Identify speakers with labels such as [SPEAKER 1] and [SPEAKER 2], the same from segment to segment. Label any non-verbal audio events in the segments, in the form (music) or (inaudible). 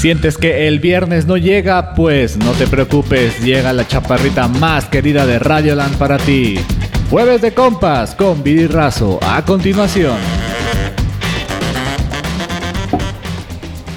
[SPEAKER 1] ¿Sientes que el viernes no llega? Pues no te preocupes, llega la chaparrita más querida de Radioland para ti. Jueves de compas con Viri Razo. A continuación.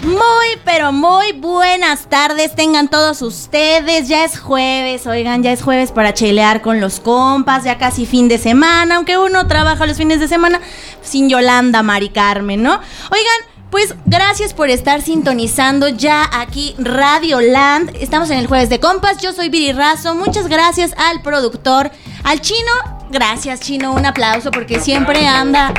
[SPEAKER 2] Muy, pero muy buenas tardes tengan todos ustedes. Ya es jueves, oigan, ya es jueves para chelear con los compas, ya casi fin de semana, aunque uno trabaja los fines de semana sin Yolanda, Mari Carmen, ¿no? Oigan, pues gracias por estar sintonizando ya aquí Radio Land. Estamos en el jueves de compas. Yo soy Viri Razo. Muchas gracias al productor, al chino. Gracias, chino. Un aplauso porque siempre anda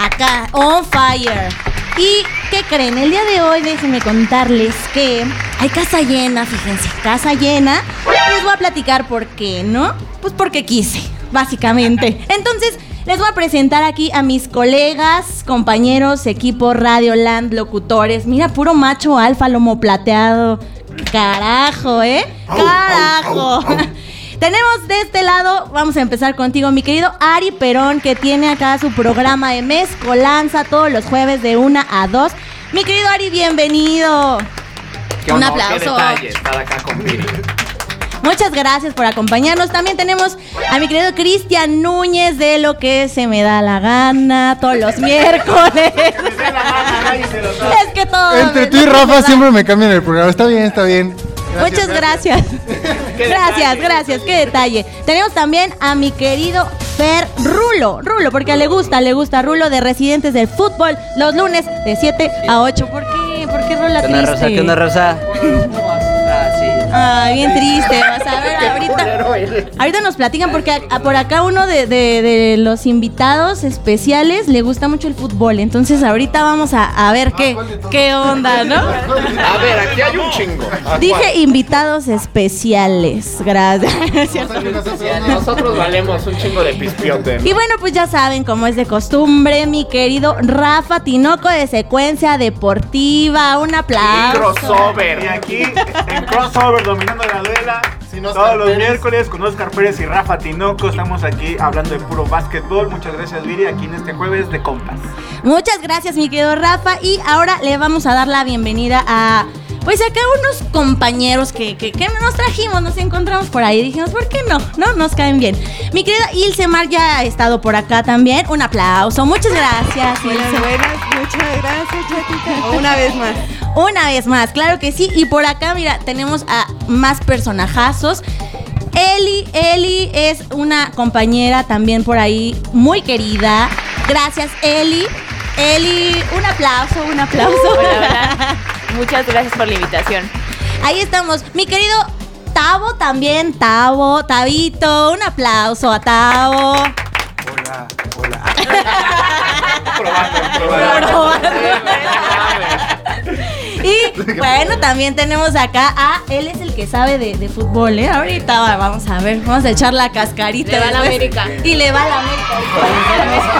[SPEAKER 2] acá, on fire. ¿Y qué creen? El día de hoy déjenme contarles que hay casa llena, fíjense, casa llena. Les voy a platicar por qué, ¿no? Pues porque quise, básicamente. Entonces, les voy a presentar aquí a mis colegas, compañeros, equipo Radio Land, locutores. Mira, puro macho alfa, lomo plateado. Carajo, ¿eh? Carajo. (laughs) Tenemos de este lado, vamos a empezar contigo, mi querido Ari Perón, que tiene acá su programa de mezcolanza todos los jueves de 1 a 2. Mi querido Ari, bienvenido.
[SPEAKER 3] Qué
[SPEAKER 2] Un
[SPEAKER 3] honor,
[SPEAKER 2] aplauso.
[SPEAKER 3] Qué detalle estar acá con Viri.
[SPEAKER 2] Muchas gracias por acompañarnos. También tenemos a mi querido Cristian Núñez de lo que se me da la gana todos los miércoles. es que todo.
[SPEAKER 4] Entre tú y Rafa siempre me cambian el programa. Está bien, está bien.
[SPEAKER 2] Muchas gracias. gracias, (laughs) (laughs) gracias. Qué detalle. Tenemos también a mi querido Fer Rulo. Rulo, porque le gusta, le gusta Rulo de Residentes del Fútbol los lunes de 7 a 8. ¿Por qué? ¿Por qué Rola
[SPEAKER 5] ¿Qué onda, Rosa? ¿Qué onda, Rosa? Ah.
[SPEAKER 2] Ay, bien triste. Vas a ver, (laughs) ahorita, ahorita nos platican porque a- por acá uno de, de- de los invitados especiales le gusta mucho el fútbol. Entonces ahorita vamos a, a ver qué, qué onda, ¿no? (laughs)
[SPEAKER 3] A ver, aquí hay un chingo. (laughs)
[SPEAKER 2] Dije invitados especiales. Gracias.
[SPEAKER 3] Nosotros valemos un chingo de pispiote. ¿no?
[SPEAKER 2] Y bueno, pues ya saben, como es de costumbre, mi querido Rafa Tinoco de Secuencia Deportiva. Un aplauso.
[SPEAKER 3] Crossover.
[SPEAKER 6] Y aquí en Crossover dominando la duela. Todos los miércoles con Oscar Pérez y Rafa Tinoco estamos aquí hablando de puro básquetbol. Muchas gracias Viri aquí en este jueves de compas.
[SPEAKER 2] Muchas gracias, mi querido Rafa. Y ahora le vamos a dar la bienvenida a. Pues acá unos compañeros que, que, que nos trajimos, nos encontramos por ahí. Dijimos, ¿por qué no? No, nos caen bien. Mi querida Ilse Mar ya ha estado por acá también. Un aplauso. Muchas gracias,
[SPEAKER 7] Buenas,
[SPEAKER 2] Ilse.
[SPEAKER 7] buenas, muchas gracias, Chatita. Una vez más.
[SPEAKER 2] Una vez más, claro que sí. Y por acá, mira, tenemos a más personajazos. Eli, Eli es una compañera también por ahí muy querida. Gracias, Eli. Eli, un aplauso, un aplauso.
[SPEAKER 8] Hola, hola. (laughs) Muchas gracias por la invitación.
[SPEAKER 2] Ahí estamos. Mi querido Tavo también, Tavo, Tavito, un aplauso a Tavo.
[SPEAKER 6] Hola, hola. (laughs)
[SPEAKER 2] Y bueno, también tenemos acá a él es el que sabe de, de fútbol, ¿eh? Ahorita va- vamos a ver, vamos a echar la cascarita.
[SPEAKER 8] Le va a la. América.
[SPEAKER 2] Y le va a la América.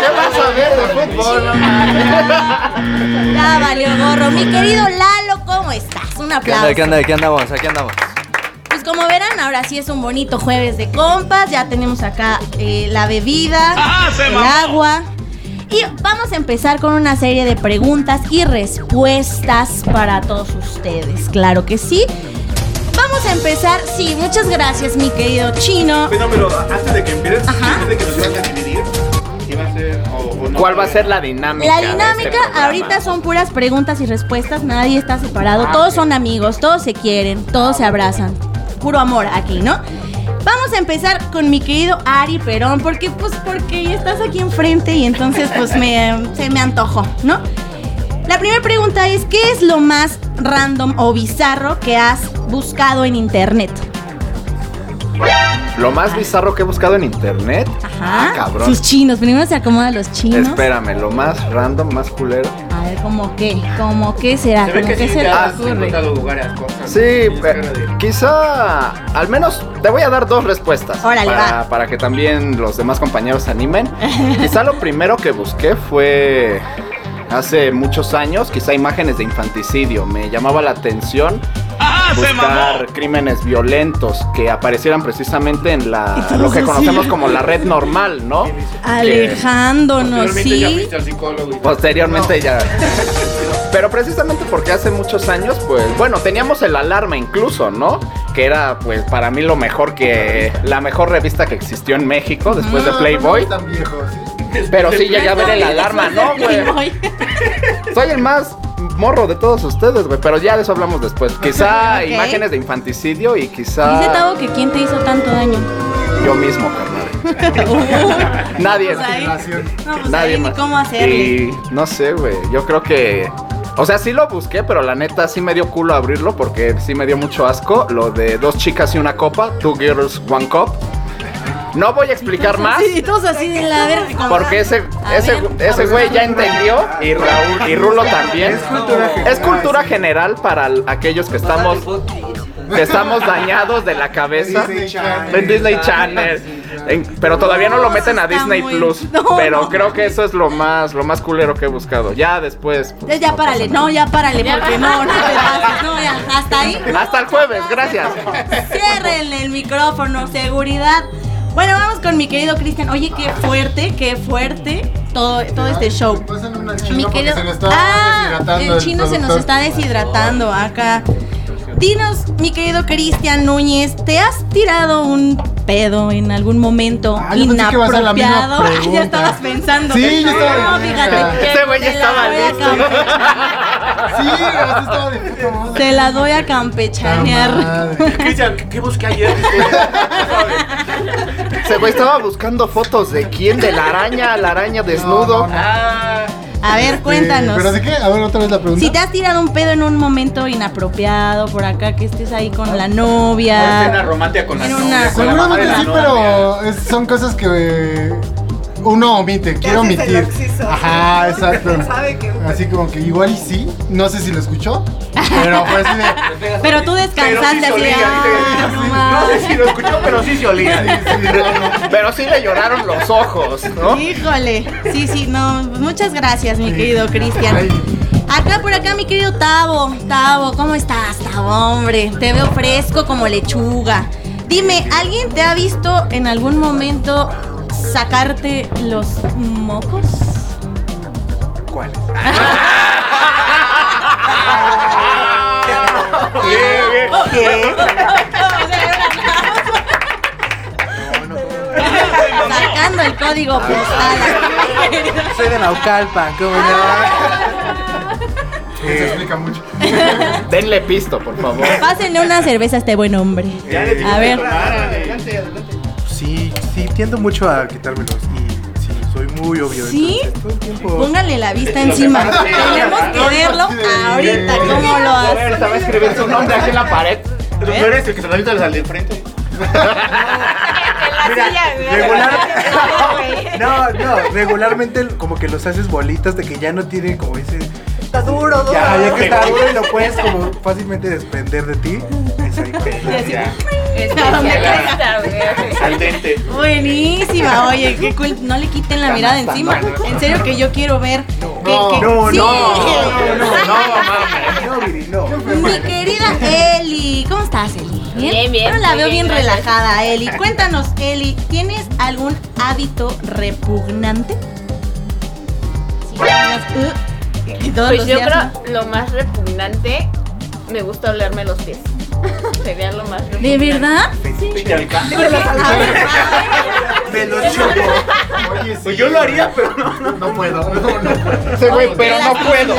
[SPEAKER 3] ¿Qué vas a ver de fútbol? no mames?
[SPEAKER 2] Ya valió gorro. Mi querido Lalo, ¿cómo estás? Un
[SPEAKER 5] ¿Qué
[SPEAKER 2] aplauso.
[SPEAKER 5] ¿Qué onda? ¿Qué andamos? Aquí andamos.
[SPEAKER 2] Pues como verán, ahora sí es un bonito jueves de compas. Ya tenemos acá eh, la bebida, el agua. Y vamos a empezar con una serie de preguntas y respuestas para todos ustedes. Claro que sí. Vamos a empezar. Sí, muchas gracias, mi querido chino.
[SPEAKER 6] No, pero antes de que empieces,
[SPEAKER 2] Ajá.
[SPEAKER 6] antes de que nos ibas a dividir, iba a ser o, o no.
[SPEAKER 3] ¿Cuál va a ser la dinámica?
[SPEAKER 2] La
[SPEAKER 3] de
[SPEAKER 2] dinámica
[SPEAKER 3] este programa?
[SPEAKER 2] ahorita son puras preguntas y respuestas, nadie está separado, todos son amigos, todos se quieren, todos se abrazan. Puro amor aquí, ¿no? Vamos a empezar con mi querido Ari Perón, porque pues porque estás aquí enfrente y entonces pues me, (laughs) se me antojó, ¿no? La primera pregunta es, ¿qué es lo más random o bizarro que has buscado en internet?
[SPEAKER 3] Lo más bizarro que he buscado en internet.
[SPEAKER 2] Ajá.
[SPEAKER 3] Ah, cabrón.
[SPEAKER 2] Sus chinos, primero se acomodan los chinos.
[SPEAKER 3] Espérame, lo más random, más culero.
[SPEAKER 2] A ver, ¿cómo qué? ¿Cómo qué será?
[SPEAKER 6] Se ve
[SPEAKER 2] ¿Cómo
[SPEAKER 6] que
[SPEAKER 2] qué
[SPEAKER 6] sí,
[SPEAKER 2] se
[SPEAKER 6] te
[SPEAKER 2] te
[SPEAKER 6] has
[SPEAKER 2] ocurre?
[SPEAKER 6] encontrado lugares, cosas.
[SPEAKER 3] Sí,
[SPEAKER 6] Tienes
[SPEAKER 3] pe-
[SPEAKER 6] cara de-
[SPEAKER 3] quizá al menos te voy a dar dos respuestas
[SPEAKER 2] Órale,
[SPEAKER 3] para,
[SPEAKER 2] va.
[SPEAKER 3] para que también los demás compañeros se animen. (laughs) quizá lo primero que busqué fue hace muchos años, quizá imágenes de infanticidio. Me llamaba la atención buscar crímenes violentos que aparecieran precisamente en la lo que
[SPEAKER 2] así.
[SPEAKER 3] conocemos como la red normal, ¿no?
[SPEAKER 2] Alejándonos,
[SPEAKER 6] Posteriormente ya
[SPEAKER 2] sí.
[SPEAKER 6] fuiste al psicólogo y-
[SPEAKER 3] Posteriormente ya Pero precisamente porque hace muchos años, pues, bueno, teníamos el alarma incluso, ¿no? Que era, pues, para mí lo mejor que. La mejor revista que existió en México después de Playboy. Pero sí llegué a ver el alarma, ¿no, güey? Soy el más morro de todos ustedes, güey. Pero ya de eso hablamos después. Quizá imágenes de infanticidio y
[SPEAKER 2] Dice
[SPEAKER 3] quizá
[SPEAKER 2] Tavo que quién te hizo tanto daño.
[SPEAKER 3] yo mismo, carnal. (laughs) Nadie.
[SPEAKER 2] Pues ahí- No, pues
[SPEAKER 3] Nadie
[SPEAKER 2] ahí ni
[SPEAKER 3] más.
[SPEAKER 2] cómo hacerle.
[SPEAKER 3] Y no sé, güey. Yo creo que. O sea, sí lo busqué, pero la neta sí me dio culo abrirlo porque sí me dio mucho asco. Lo de dos chicas y una copa, two girls, one cup. No voy a explicar más.
[SPEAKER 2] Sí, todos así de la verga.
[SPEAKER 3] Porque ese, ese,
[SPEAKER 2] ver,
[SPEAKER 3] ese güey ya entendió y Raúl y Rulo también.
[SPEAKER 4] Es cultura general.
[SPEAKER 3] Es cultura general para aquellos que estamos que estamos dañados de la cabeza
[SPEAKER 4] Disney Channel.
[SPEAKER 3] en Disney Channel. En- pero todavía no lo meten a Disney
[SPEAKER 2] muy-
[SPEAKER 3] Plus. (laughs)
[SPEAKER 2] No,
[SPEAKER 3] pero
[SPEAKER 2] no.
[SPEAKER 3] creo que eso es lo más lo más culero que he buscado. Ya después. pues,
[SPEAKER 2] Ya,
[SPEAKER 3] no
[SPEAKER 2] párale, no, ya párale, porque no, no te pases, no, ya, hasta ahí.
[SPEAKER 3] Hasta el jueves, gracias.
[SPEAKER 2] Ciérrenle el micrófono, seguridad. Bueno, vamos con mi querido Cristian. Oye, qué fuerte, qué fuerte todo, todo este show. Mi querido.
[SPEAKER 4] se le está
[SPEAKER 2] Ah,
[SPEAKER 4] deshidratando
[SPEAKER 2] el chino se nos está deshidratando acá. Dinos, mi querido Cristian Núñez, ¿te has tirado un pedo en algún momento
[SPEAKER 4] Ah,
[SPEAKER 2] inapropiado? (laughs) ya
[SPEAKER 4] pregunta.
[SPEAKER 2] estabas pensando.
[SPEAKER 4] Sí, yo estaba
[SPEAKER 2] No, fíjate.
[SPEAKER 3] Ese güey ya
[SPEAKER 2] te la
[SPEAKER 3] estaba
[SPEAKER 4] Sí, así estaba de puta madre.
[SPEAKER 2] Te la doy a campechanear.
[SPEAKER 6] Cristian, ¿qué, qué busqué ayer? (laughs)
[SPEAKER 3] Ese güey estaba buscando fotos de quién, de la araña, la araña desnudo.
[SPEAKER 4] No, no, no.
[SPEAKER 6] Ah,
[SPEAKER 2] A ver, cuéntanos.
[SPEAKER 4] ¿Pero de qué? A ver, otra vez la pregunta.
[SPEAKER 2] Si te has tirado un pedo en un momento inapropiado por acá, que estés ahí con la novia.
[SPEAKER 6] escena romántica con la
[SPEAKER 2] En
[SPEAKER 6] novia,
[SPEAKER 4] Seguramente sí, pero es- son cosas que eh, uno omite, quiero omitir. Ajá, (laughs) exacto.
[SPEAKER 7] Sabe que-
[SPEAKER 4] Así como que igual y sí, no sé si lo escuchó, pero fue así de... (laughs)
[SPEAKER 2] Pero tú descansaste así "Ah,
[SPEAKER 6] sí,
[SPEAKER 2] no
[SPEAKER 6] No
[SPEAKER 2] mames".
[SPEAKER 6] sé si lo escuchó, pero sí se olía.
[SPEAKER 4] Sí, sí, no, no.
[SPEAKER 3] Pero sí le lloraron los ojos, ¿no?
[SPEAKER 2] Híjole. Sí, sí, no. pues Muchas gracias, mi querido Cristian. Acá por acá, mi querido Tavo. Tavo, ¿cómo estás, Tavo, hombre? Te veo fresco como lechuga. Dime, ¿alguien te ha visto en algún momento sacarte los mocos?
[SPEAKER 6] ¿Cuál? (laughs)
[SPEAKER 2] Sacando el código postal.
[SPEAKER 5] Soy de Naucalpan, ¿cómo
[SPEAKER 4] Se explica mucho.
[SPEAKER 3] Denle pisto, por favor.
[SPEAKER 2] Pásenle una cerveza a este buen hombre. A ver.
[SPEAKER 9] Sí, sí, tiendo mucho a quitármelos y sí, soy muy obvio.
[SPEAKER 2] ¿Sí?
[SPEAKER 9] entonces, todo el tiempo.
[SPEAKER 2] Póngale la vista encima. (laughs) Tenemos que verlo ahorita. ¿Cómo lo hace?
[SPEAKER 3] Estaba escribiendo su nombre aquí en la pared.
[SPEAKER 6] Lo peor es el que se lo al de enfrente.
[SPEAKER 9] Mira, regular... (laughs) no, no, regularmente como que los haces bolitas de que ya no tiene como ese...
[SPEAKER 7] Está duro, duro.
[SPEAKER 9] Ya, ya que está duro y lo puedes como fácilmente desprender de ti. Ahí.
[SPEAKER 2] Buenísima, (laughs) oye, qué cool. No le quiten la mirada encima. En serio que yo quiero ver. que- que-
[SPEAKER 9] No,
[SPEAKER 2] sí. (laughs)
[SPEAKER 9] no, no, no, no, no, Viri, no.
[SPEAKER 2] Mi querida Eli, ¿cómo estás, Eli?
[SPEAKER 8] Bien, bien,
[SPEAKER 2] Yo la veo bien,
[SPEAKER 8] bien,
[SPEAKER 2] relajada, Eli. Cuéntanos, Eli, ¿tienes algún hábito repugnante? Sí, y todos
[SPEAKER 8] Pues
[SPEAKER 2] los
[SPEAKER 8] yo
[SPEAKER 2] días,
[SPEAKER 8] creo lo más repugnante, me gusta olerme los pies. (laughs) Sería lo más repugnante. (laughs)
[SPEAKER 2] ¿De verdad? Ver,
[SPEAKER 9] Me lo chupo.
[SPEAKER 4] Oye, sí.
[SPEAKER 6] Pues yo lo haría, pero no. no.
[SPEAKER 4] No puedo, no, no
[SPEAKER 3] güey,
[SPEAKER 2] Oye,
[SPEAKER 3] pero no puedo.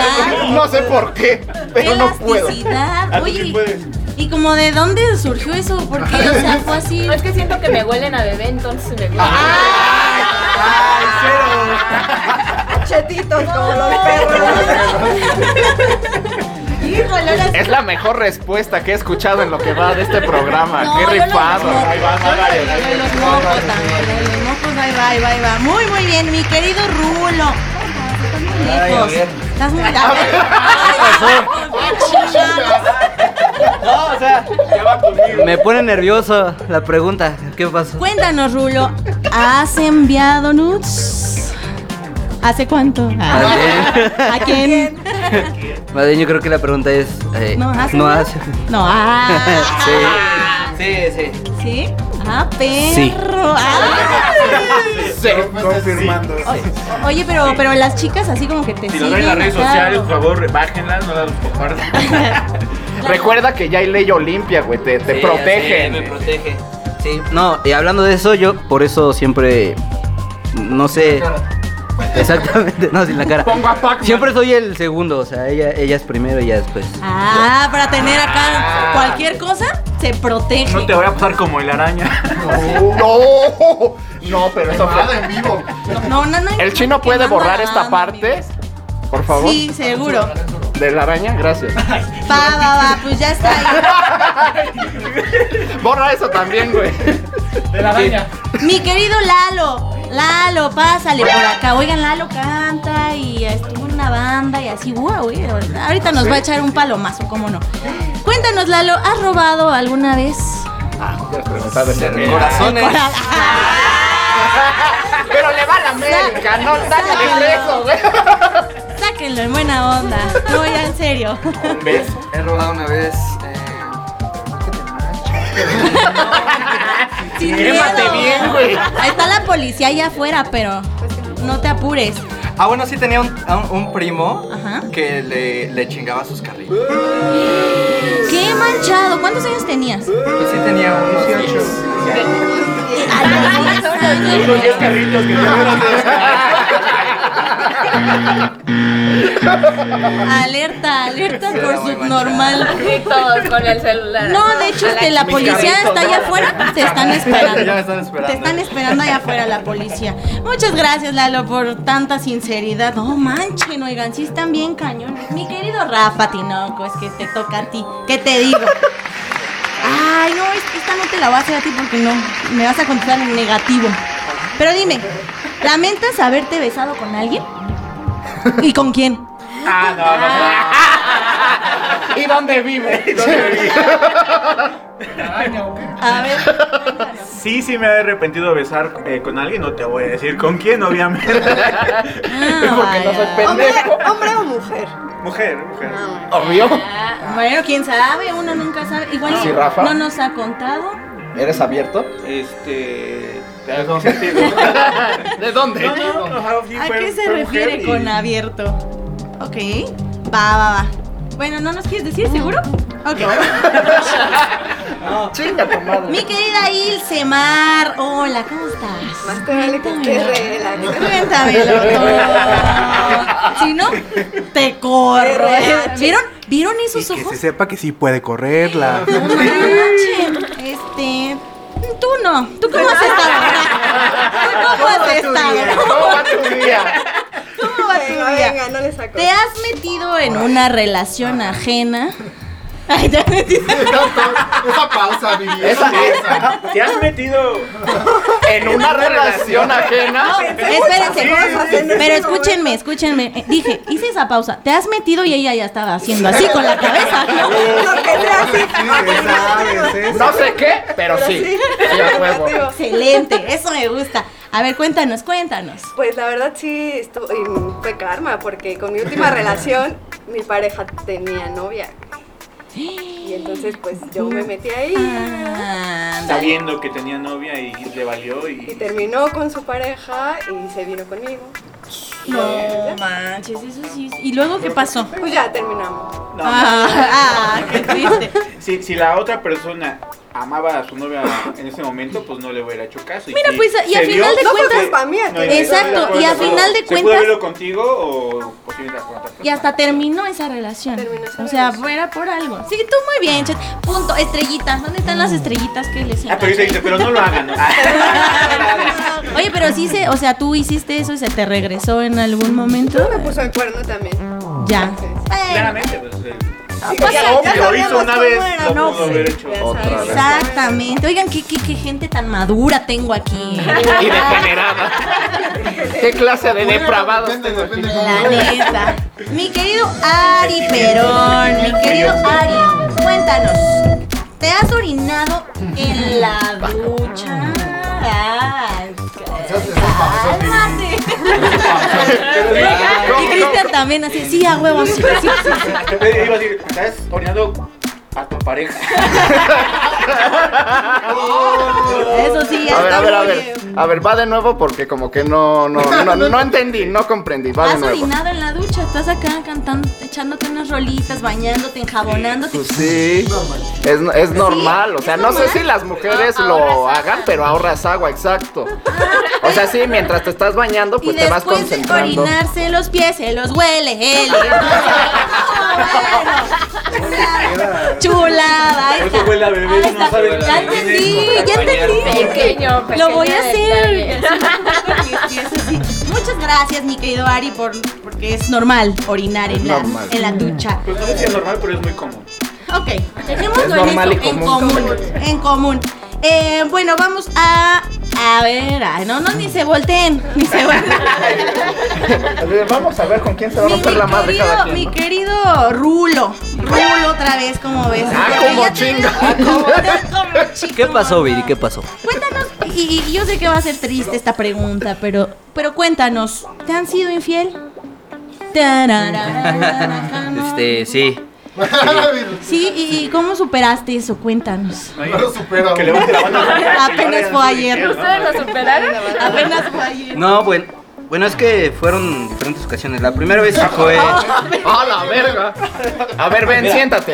[SPEAKER 3] No sé por qué, pero no puedo.
[SPEAKER 2] elasticidad.
[SPEAKER 6] ¿A tú sí
[SPEAKER 2] Oye? ¿y como de dónde surgió eso? Porque, o sea, fue así.
[SPEAKER 8] No, (laughs) es que siento que me huelen a bebé, entonces me viene.
[SPEAKER 9] Ay, cero.
[SPEAKER 7] Chetitos como los perros. (laughs)
[SPEAKER 3] Es la mejor respuesta que he escuchado en lo que va de este programa.
[SPEAKER 2] No,
[SPEAKER 3] Qué
[SPEAKER 2] mocos,
[SPEAKER 6] Ahí va,
[SPEAKER 2] de- los mocos también, de los mocos, ahí va, ahí va, ahí va. Muy, muy bien, mi querido Rulo. Estás muy lejos. Estás muy
[SPEAKER 6] No, o sea, ya va conmigo.
[SPEAKER 5] Me pone nervioso la pregunta. ¿Qué pasó?
[SPEAKER 2] Cuéntanos, Rulo, ¿has enviado nudes? ¿Hace cuánto? ¿A quién?
[SPEAKER 5] Más bien, yo creo que la pregunta es. eh,
[SPEAKER 2] No, ¿has
[SPEAKER 5] no hace. (laughs)
[SPEAKER 2] No, ah.
[SPEAKER 5] Sí. Sí, sí.
[SPEAKER 2] ¿Sí? Ah, perro.
[SPEAKER 5] Sí.
[SPEAKER 2] Ah.
[SPEAKER 3] Sí.
[SPEAKER 9] Confirmando.
[SPEAKER 2] O- Oye, pero, pero las chicas así como que te
[SPEAKER 6] Si lo ven en las redes sociales, por favor, bájenlas, no las compartan. (laughs)
[SPEAKER 3] Recuerda que ya hay ley Olimpia, güey, te, te
[SPEAKER 5] Sí,
[SPEAKER 3] protege.
[SPEAKER 5] sí, me protege. Sí, no, y hablando de eso, yo por eso siempre. No sé. (laughs) Exactamente, no, sin la cara.
[SPEAKER 3] Pongo a Pac-Man.
[SPEAKER 5] Siempre soy el segundo, o sea, ella, ella es primero y ya después.
[SPEAKER 2] Ah, para tener acá
[SPEAKER 3] Ah.
[SPEAKER 2] cualquier cosa, se protege.
[SPEAKER 6] No te voy a pasar como el araña. (laughs)
[SPEAKER 3] No, no, pero eso fue.
[SPEAKER 4] En vivo.
[SPEAKER 2] No, no, no.
[SPEAKER 3] El chino puede borrar esta parte, por favor.
[SPEAKER 2] Sí, seguro.
[SPEAKER 3] De la araña, gracias.
[SPEAKER 2] Va, va, va, pues ya está ahí.
[SPEAKER 3] Borra eso también, güey.
[SPEAKER 1] De la araña.
[SPEAKER 2] Mi querido Lalo, Lalo, pásale por acá. Oigan, Lalo canta y estuvo en una banda y así, wow, güey. Ahorita nos va a echar un palomazo, ¿cómo no? Cuéntanos, Lalo, ¿has robado alguna vez?
[SPEAKER 3] Ah, servir.
[SPEAKER 5] Corazones. (laughs)
[SPEAKER 3] Pero le va a la América, no dale eso, güey.
[SPEAKER 2] Sáquenlo en buena onda. No, ya en serio.
[SPEAKER 3] Un beso.
[SPEAKER 5] He robado una vez.
[SPEAKER 2] Sin
[SPEAKER 3] Quémate
[SPEAKER 2] miedo.
[SPEAKER 3] bien, güey.
[SPEAKER 2] Ahí está la policía allá afuera, pero no te apures.
[SPEAKER 10] Ah, bueno, sí tenía un, un- un primo
[SPEAKER 2] Ajá.
[SPEAKER 10] que le, le chingaba sus carritos.
[SPEAKER 2] Qué manchado. ¿Cuántos años tenías?
[SPEAKER 10] Pues sí tenía unos 18.
[SPEAKER 2] A los 10 años.
[SPEAKER 6] Unos 10 carritos que (laughs) (laughs)
[SPEAKER 2] Alerta, alerta por subnormal.
[SPEAKER 8] Y (laughs) todos con el celular.
[SPEAKER 2] No, de hecho, este, la policía está allá
[SPEAKER 3] ¿no?
[SPEAKER 2] afuera. Te están esperando. (laughs)
[SPEAKER 10] Ya me están esperando.
[SPEAKER 2] Te están esperando allá afuera la policía. Muchas gracias, Lalo, por tanta sinceridad. No manchen, oigan, sí están bien cañones. Mi querido Rafa Tinoco, es que te toca a ti. ¿Qué te digo? Ay, no, es- esta no te la voy a hacer a ti porque no. Me vas a contestar en negativo. Pero dime, ¿lamentas haberte besado con alguien? ¿Y con quién?
[SPEAKER 6] Ah, no, no. (laughs)
[SPEAKER 3] ¿Y dónde vive? (laughs)
[SPEAKER 2] A ver.
[SPEAKER 6] Sí, sí me he arrepentido de besar eh, con alguien, no te voy a decir con quién, obviamente.
[SPEAKER 2] Ah, (laughs)
[SPEAKER 3] Porque no soy
[SPEAKER 2] vaya.
[SPEAKER 7] ¿Hombre,
[SPEAKER 3] pendejo.
[SPEAKER 7] hombre o mujer?
[SPEAKER 6] Mujer, mujer.
[SPEAKER 3] Obvio.
[SPEAKER 2] Ah, Bueno, quién sabe, uno nunca sabe. Igual
[SPEAKER 3] Sí, Rafa.
[SPEAKER 2] no nos ha contado.
[SPEAKER 3] ¿Eres abierto?
[SPEAKER 6] Este. (laughs)
[SPEAKER 3] ¿De dónde?
[SPEAKER 6] No, no, no, no,
[SPEAKER 2] ¿A qué se refiere con abierto? Ok. Va, va, va. Bueno, ¿no nos quieres decir, seguro? Ok. (laughs)
[SPEAKER 3] Chinga tu madre.
[SPEAKER 2] Mi querida Ilse Mar. Hola, ¿cómo estás?
[SPEAKER 7] Más te vale que estés relax.
[SPEAKER 2] Cuéntamelo todo. (laughs) Si no, te corro. ¿Vieron? ¿Vieron
[SPEAKER 9] Y
[SPEAKER 2] esos
[SPEAKER 9] que
[SPEAKER 2] ojos?
[SPEAKER 9] se sepa que sí puede correrla.
[SPEAKER 2] No manchen. Este. Tú no. ¿Tú cómo has estado? (laughs) ¿Tú cómo has estado?
[SPEAKER 3] ¿Cómo va tu día?
[SPEAKER 2] ¿Cómo va tu
[SPEAKER 7] Venga,
[SPEAKER 2] día?
[SPEAKER 7] venga, no le saco.
[SPEAKER 2] ¿Te has metido en una relación ajena? Ay, te has metido.
[SPEAKER 4] Esa pausa, Vivi. Esa pausa.
[SPEAKER 6] ¿Te has metido
[SPEAKER 3] En una relación ajena.
[SPEAKER 2] Espérense, pero escúchenme, escúchenme. Eh, Dije, hice esa pausa. Te has metido y ella ya estaba haciendo así con la cabeza, ¿no? (laughs)
[SPEAKER 9] Sí,
[SPEAKER 3] sé qué, pero sí. Sí.
[SPEAKER 2] Excelente, eso me gusta. A ver, cuéntanos, cuéntanos.
[SPEAKER 7] Pues la verdad sí estuvo, y fue karma, porque con mi última (laughs) relación mi pareja tenía novia. Y entonces pues yo me metí ahí
[SPEAKER 2] Ah,
[SPEAKER 6] sabiendo que tenía novia y le valió
[SPEAKER 7] y
[SPEAKER 6] y.
[SPEAKER 7] terminó con su pareja y se vino conmigo.
[SPEAKER 2] no manches, eso sí. ¿Y luego qué pasó?
[SPEAKER 7] Pues ya terminamos.
[SPEAKER 6] No,
[SPEAKER 2] Ah, ah, qué triste.
[SPEAKER 6] Si, si la otra persona amaba a su novia en ese momento, pues no le hubiera hecho caso.
[SPEAKER 2] Mira,
[SPEAKER 6] si
[SPEAKER 2] pues, y
[SPEAKER 6] se
[SPEAKER 2] a final de
[SPEAKER 7] No fue
[SPEAKER 2] cuentas-.
[SPEAKER 6] No, no,
[SPEAKER 2] Exacto,
[SPEAKER 6] no,
[SPEAKER 2] y a
[SPEAKER 6] no,
[SPEAKER 2] final de
[SPEAKER 6] ¿Se pudo
[SPEAKER 2] cuentas-
[SPEAKER 6] verlo contigo o posiblemente con otra persona?
[SPEAKER 2] Y hasta terminó esa relación.
[SPEAKER 7] Terminó esa
[SPEAKER 2] o sea,
[SPEAKER 7] relación.
[SPEAKER 2] fuera por algo. Sí, tú muy bien, Chet. Punto. Estrellitas. ¿Dónde están las estrellitas que les
[SPEAKER 6] Ah, pero dice, dice, pero no lo hagan. ¿no? (laughs)
[SPEAKER 2] Oye, pero sí se, o sea, tú hiciste eso y se te regresó en algún momento.
[SPEAKER 7] Me puso el cuerno también.
[SPEAKER 2] Ya.
[SPEAKER 6] Claramente, pues.
[SPEAKER 7] Sí,
[SPEAKER 2] pues,
[SPEAKER 7] ya-
[SPEAKER 2] ya
[SPEAKER 7] ya
[SPEAKER 6] lo
[SPEAKER 7] sabíamos
[SPEAKER 6] hizo una
[SPEAKER 7] cómo
[SPEAKER 6] vez,
[SPEAKER 7] era,
[SPEAKER 6] lo
[SPEAKER 7] ¿no?
[SPEAKER 6] pudo haber hecho
[SPEAKER 7] Ya
[SPEAKER 3] otra
[SPEAKER 7] sabes.
[SPEAKER 3] vez.
[SPEAKER 2] Exactamente. Oigan, qué, qué, qué gente tan madura tengo aquí.
[SPEAKER 3] Y degenerada. ¿Qué clase de depravados
[SPEAKER 4] Depende,
[SPEAKER 3] tengo aquí?
[SPEAKER 2] La neta. Mi querido Ari Perón, mi querido Ari, cuéntanos. ¿Te has orinado en la ducha? Ay, cálmate. Y Cristian también así, sí, a huevos.
[SPEAKER 6] Iba a decir, estás orinando a pareja. (laughs)
[SPEAKER 2] Eso sí, ya
[SPEAKER 3] A ver,
[SPEAKER 2] está
[SPEAKER 3] a ver, a ver.
[SPEAKER 2] bien.
[SPEAKER 3] A ver, va de nuevo porque como que no, no, no, no entendí, no comprendí. Va de
[SPEAKER 2] ¿Has
[SPEAKER 3] nuevo.
[SPEAKER 2] orinado en la ducha? Estás acá cantando, echándote unas rolitas, bañándote, enjabonándote.
[SPEAKER 3] Pues sí, es, es normal, o sea,
[SPEAKER 2] ¿Es
[SPEAKER 3] no sé si las mujeres lo
[SPEAKER 8] ahorras
[SPEAKER 3] hagan, pero ahorras agua, exacto. O sea, sí, mientras te estás bañando,
[SPEAKER 2] Y
[SPEAKER 3] pues te vas
[SPEAKER 2] después de
[SPEAKER 3] concentrando.
[SPEAKER 2] orinarse los pies, se los huele él. Chulada, ahí
[SPEAKER 6] Por eso
[SPEAKER 2] está.
[SPEAKER 6] huele a bebé,
[SPEAKER 2] Ahí
[SPEAKER 6] no
[SPEAKER 2] está.
[SPEAKER 6] saben
[SPEAKER 2] Ya
[SPEAKER 6] quién es,
[SPEAKER 2] entendí,
[SPEAKER 6] no
[SPEAKER 2] ya entendí.
[SPEAKER 8] Pequeño,
[SPEAKER 2] Lo voy a
[SPEAKER 8] pequeño
[SPEAKER 2] hacer.
[SPEAKER 8] detalle.
[SPEAKER 2] Sí, eso sí. Muchas gracias, mi querido Ari, por, porque es normal orinar en, la,
[SPEAKER 3] normal.
[SPEAKER 2] en la ducha.
[SPEAKER 6] Pues no sé si es normal, pero es muy común.
[SPEAKER 2] Ok, dejémoslo
[SPEAKER 3] Es
[SPEAKER 2] en,
[SPEAKER 3] normal
[SPEAKER 2] en
[SPEAKER 3] común.
[SPEAKER 2] común. En común. Eh, bueno, vamos a. A ver, ay, no, no, ni se volteen, ni se volteen.
[SPEAKER 3] Vamos a ver con quién se va a romper
[SPEAKER 2] mi
[SPEAKER 3] la madre
[SPEAKER 2] querido,
[SPEAKER 3] cada quien.
[SPEAKER 2] mi
[SPEAKER 3] ¿no?
[SPEAKER 2] querido Rulo. Rulo otra vez, como ves.
[SPEAKER 3] Ah,
[SPEAKER 2] Porque
[SPEAKER 3] como (laughs) chinga.
[SPEAKER 5] ¿Qué pasó. Viri? ¿Qué pasó?
[SPEAKER 2] Cuéntanos, y, y yo sé que va a ser triste esta pregunta, pero, pero cuéntanos, ¿te han sido infiel? (laughs)
[SPEAKER 5] Este, sí.
[SPEAKER 2] Sí, y, y cómo superaste eso? Cuéntanos.
[SPEAKER 4] No lo supero.
[SPEAKER 6] Que levante la mano.
[SPEAKER 2] Apenas fue ayer.
[SPEAKER 8] ¿Ustedes lo superaron?
[SPEAKER 2] Apenas fue ayer.
[SPEAKER 5] No, bueno. Bueno, es que fueron diferentes ocasiones. La primera vez sí fue. (laughs)
[SPEAKER 3] ¡Ah, la verga! A ver, ven, siéntate.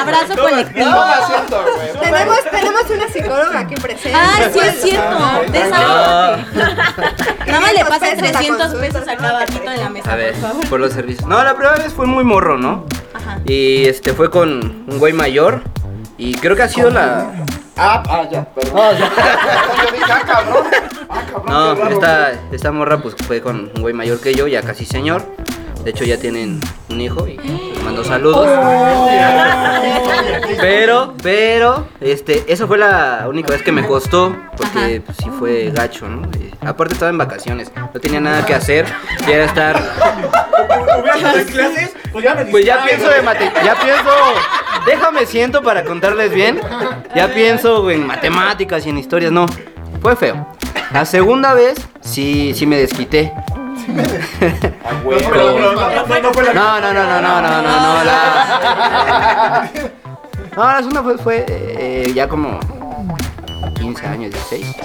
[SPEAKER 2] Abrazo colectivo.
[SPEAKER 3] Toma asiento, güey.
[SPEAKER 7] Tenemos, tenemos una psicóloga aquí presente.
[SPEAKER 2] Ay, sí es cierto. Desahógate. Nada más le
[SPEAKER 7] 500
[SPEAKER 2] pasan
[SPEAKER 7] pesos la
[SPEAKER 2] 300
[SPEAKER 7] consulta,
[SPEAKER 2] pesos acá
[SPEAKER 7] ¿no?
[SPEAKER 2] abajito de la mesa,
[SPEAKER 5] A ver,
[SPEAKER 2] por favor.
[SPEAKER 5] por los servicios. No, la primera vez fue muy morro, ¿no?
[SPEAKER 2] Ajá.
[SPEAKER 5] Y este fue con un güey mayor. Y creo que ha sido la.
[SPEAKER 3] Ah, ah, ya, perdón. (laughs) Yo dije, ah, cabrón. Ah, cabrón.
[SPEAKER 5] No,
[SPEAKER 3] qué raro.
[SPEAKER 5] esta, esta morra pues fue con un güey mayor que yo, ya casi señor. De hecho ya tienen un hijo y les mando saludos. Pero, pero, este, eso fue la única vez que me costó, porque pues, sí fue gacho, ¿no? Aparte estaba en vacaciones, no tenía nada que hacer, ya era estar,
[SPEAKER 6] ¿Hubiera las clases? Pues ya me
[SPEAKER 5] pues ya pienso de mate, ya pienso, déjame siento para contarles bien, ya pienso en matemáticas y en historias, no, fue feo. La segunda vez sí, sí me desquité.
[SPEAKER 6] No, no, no, no
[SPEAKER 5] No, no, no, no, no, no, no, no, la... No, la segunda fue, fue eh, ya como 15 años, 16.